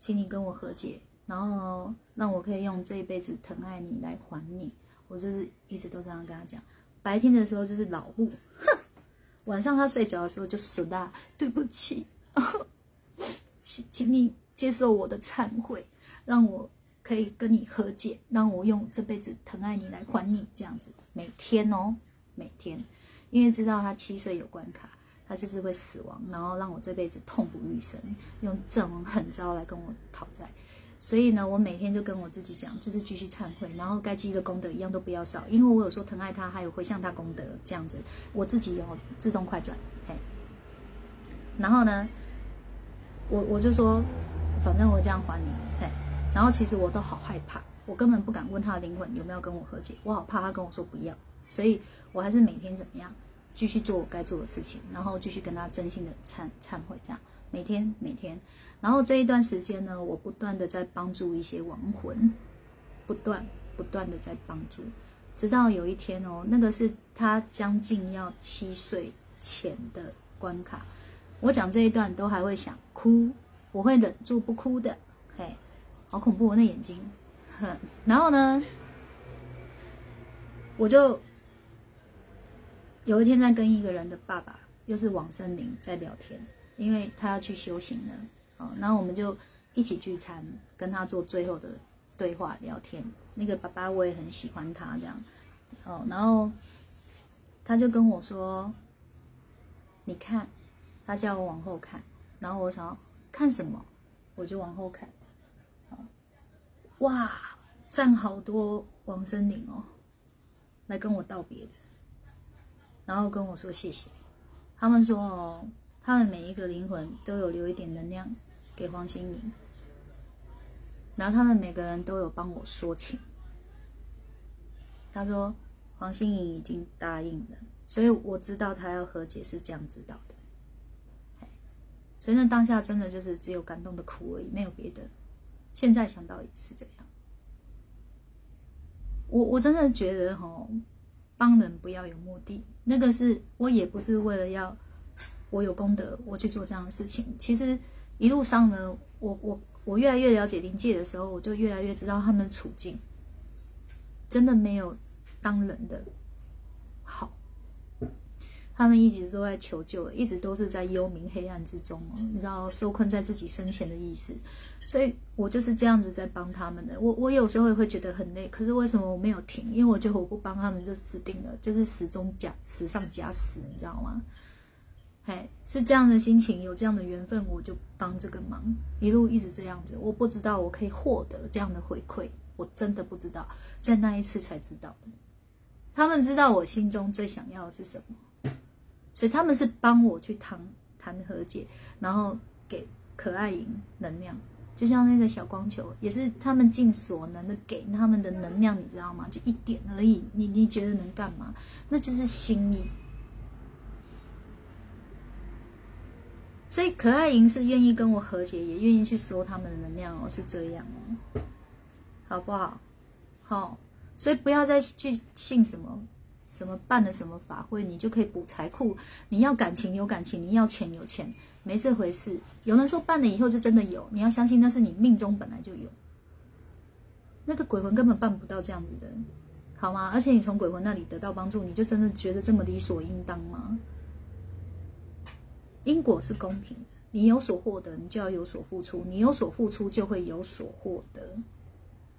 请你跟我和解，然后让我可以用这一辈子疼爱你来还你。”我就是一直都这样跟他讲。白天的时候就是老布，哼，晚上他睡着的时候就说大，对不起，请 请你接受我的忏悔，让我。可以跟你和解，让我用这辈子疼爱你来还你，这样子。每天哦，每天，因为知道他七岁有关卡，他就是会死亡，然后让我这辈子痛不欲生，用这种狠招来跟我讨债，所以呢，我每天就跟我自己讲，就是继续忏悔，然后该积的功德一样都不要少，因为我有说疼爱他，还有回向他功德这样子，我自己有自动快转，嘿，然后呢，我我就说，反正我这样还你，嘿。然后其实我都好害怕，我根本不敢问他的灵魂有没有跟我和解，我好怕他跟我说不要，所以我还是每天怎么样，继续做我该做的事情，然后继续跟他真心的忏忏悔，这样每天每天，然后这一段时间呢，我不断的在帮助一些亡魂，不断不断的在帮助，直到有一天哦，那个是他将近要七岁前的关卡，我讲这一段都还会想哭，我会忍住不哭的，嘿。好恐怖我，那眼睛，哼。然后呢，我就有一天在跟一个人的爸爸，又是往森林在聊天，因为他要去修行了，哦，然后我们就一起聚餐，跟他做最后的对话聊天。那个爸爸我也很喜欢他这样，哦，然后他就跟我说：“你看，他叫我往后看，然后我想看什么，我就往后看。”哇，站好多王森林哦，来跟我道别的，然后跟我说谢谢。他们说哦，他们每一个灵魂都有留一点能量给黄心颖，然后他们每个人都有帮我说情。他说黄心颖已经答应了，所以我知道他要和解是这样知道的。所以那当下真的就是只有感动的哭而已，没有别的。现在想到也是这样，我我真的觉得哈，帮人不要有目的，那个是我也不是为了要我有功德我去做这样的事情。其实一路上呢，我我我越来越了解灵界的时候，我就越来越知道他们的处境，真的没有当人的好。他们一直都在求救，一直都是在幽冥黑暗之中哦，你知道受困在自己生前的意识，所以我就是这样子在帮他们的。我我有时候也会觉得很累，可是为什么我没有停？因为我觉得我不帮他们就死定了，就是死中加死上加死，你知道吗？嘿，是这样的心情，有这样的缘分，我就帮这个忙，一路一直这样子。我不知道我可以获得这样的回馈，我真的不知道，在那一次才知道的。他们知道我心中最想要的是什么。所以他们是帮我去谈谈和解，然后给可爱营能量，就像那个小光球，也是他们尽所能的给他们的能量，你知道吗？就一点而已，你你觉得能干嘛？那就是心意。所以可爱营是愿意跟我和解，也愿意去收他们的能量哦，是这样哦，好不好？好，所以不要再去信什么。什么办了什么法会，你就可以补财库？你要感情有感情，你要钱有钱，没这回事。有人说办了以后就真的有，你要相信那是你命中本来就有。那个鬼魂根本办不到这样子的，好吗？而且你从鬼魂那里得到帮助，你就真的觉得这么理所应当吗？因果是公平的，你有所获得，你就要有所付出，你有所付出就会有所获得。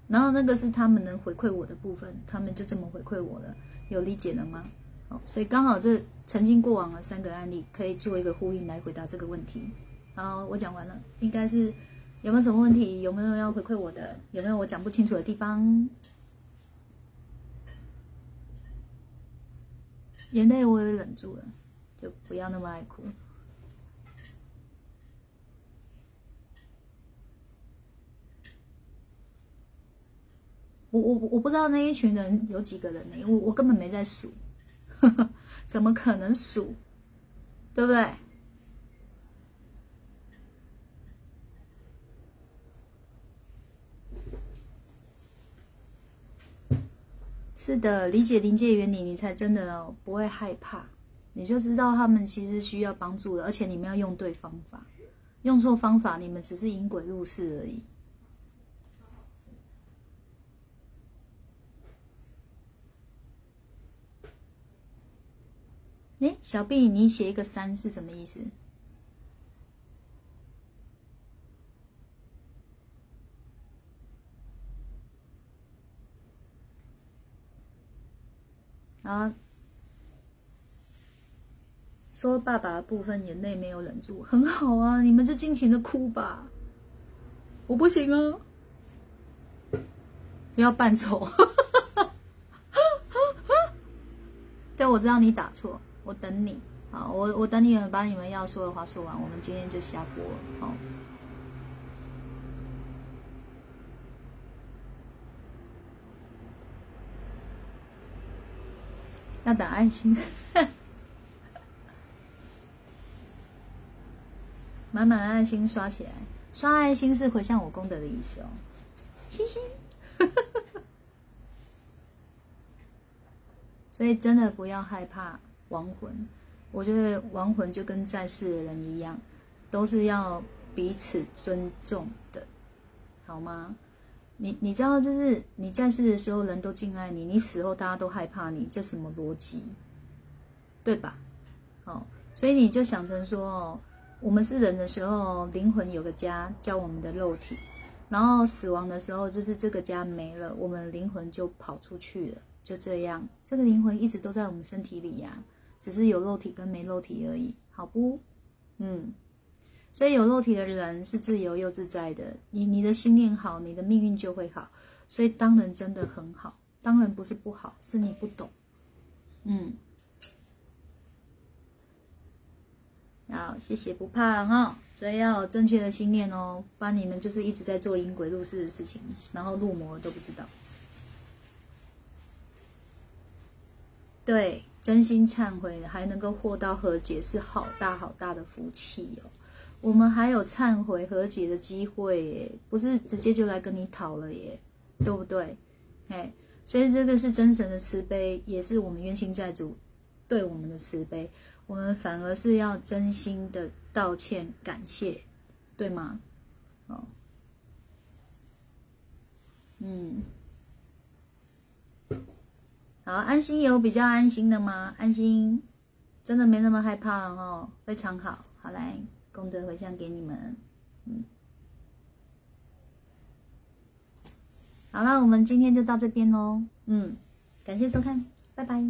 然后那个是他们能回馈我的部分，他们就这么回馈我了，有理解了吗？好，所以刚好这曾经过往的三个案例可以做一个呼应来回答这个问题。好，我讲完了，应该是有没有什么问题？有没有要回馈我的？有没有我讲不清楚的地方？眼泪我也忍住了，就不要那么爱哭。我我我不知道那一群人有几个人呢？我我根本没在数，怎么可能数？对不对？是的，理解临界原理，你才真的不会害怕，你就知道他们其实需要帮助的，而且你们要用对方法，用错方法，你们只是引鬼入室而已。哎，小 B，你写一个三是什么意思？啊，说爸爸的部分眼泪没有忍住，很好啊，你们就尽情的哭吧，我不行啊，不要扮丑，对，我知道你打错。我等你，好，我我等你们把你们要说的话说完，我们今天就下播了，好。要打爱心，满满的爱心刷起来，刷爱心是回向我功德的意思哦，嘻嘻，所以真的不要害怕。亡魂，我觉得亡魂就跟在世的人一样，都是要彼此尊重的，好吗？你你知道，就是你在世的时候人都敬爱你，你死后大家都害怕你，这什么逻辑？对吧？哦，所以你就想成说，哦，我们是人的时候，灵魂有个家叫我们的肉体，然后死亡的时候，就是这个家没了，我们灵魂就跑出去了，就这样，这个灵魂一直都在我们身体里呀。只是有肉体跟没肉体而已，好不？嗯，所以有肉体的人是自由又自在的。你你的心念好，你的命运就会好。所以当人真的很好，当然不是不好，是你不懂。嗯，好，谢谢不怕哈。所以要有正确的心念哦，不然你们就是一直在做引鬼入室的事情，然后入魔都不知道。对。真心忏悔还能够获到和解，是好大好大的福气哦。我们还有忏悔和解的机会耶，不是直接就来跟你讨了耶，对不对？哎，所以这个是真神的慈悲，也是我们冤亲债主对我们的慈悲。我们反而是要真心的道歉感谢，对吗？哦，嗯。好，安心有比较安心的吗？安心，真的没那么害怕哦，非常好。好来，功德回向给你们。嗯，好了，我们今天就到这边喽。嗯，感谢收看，拜拜。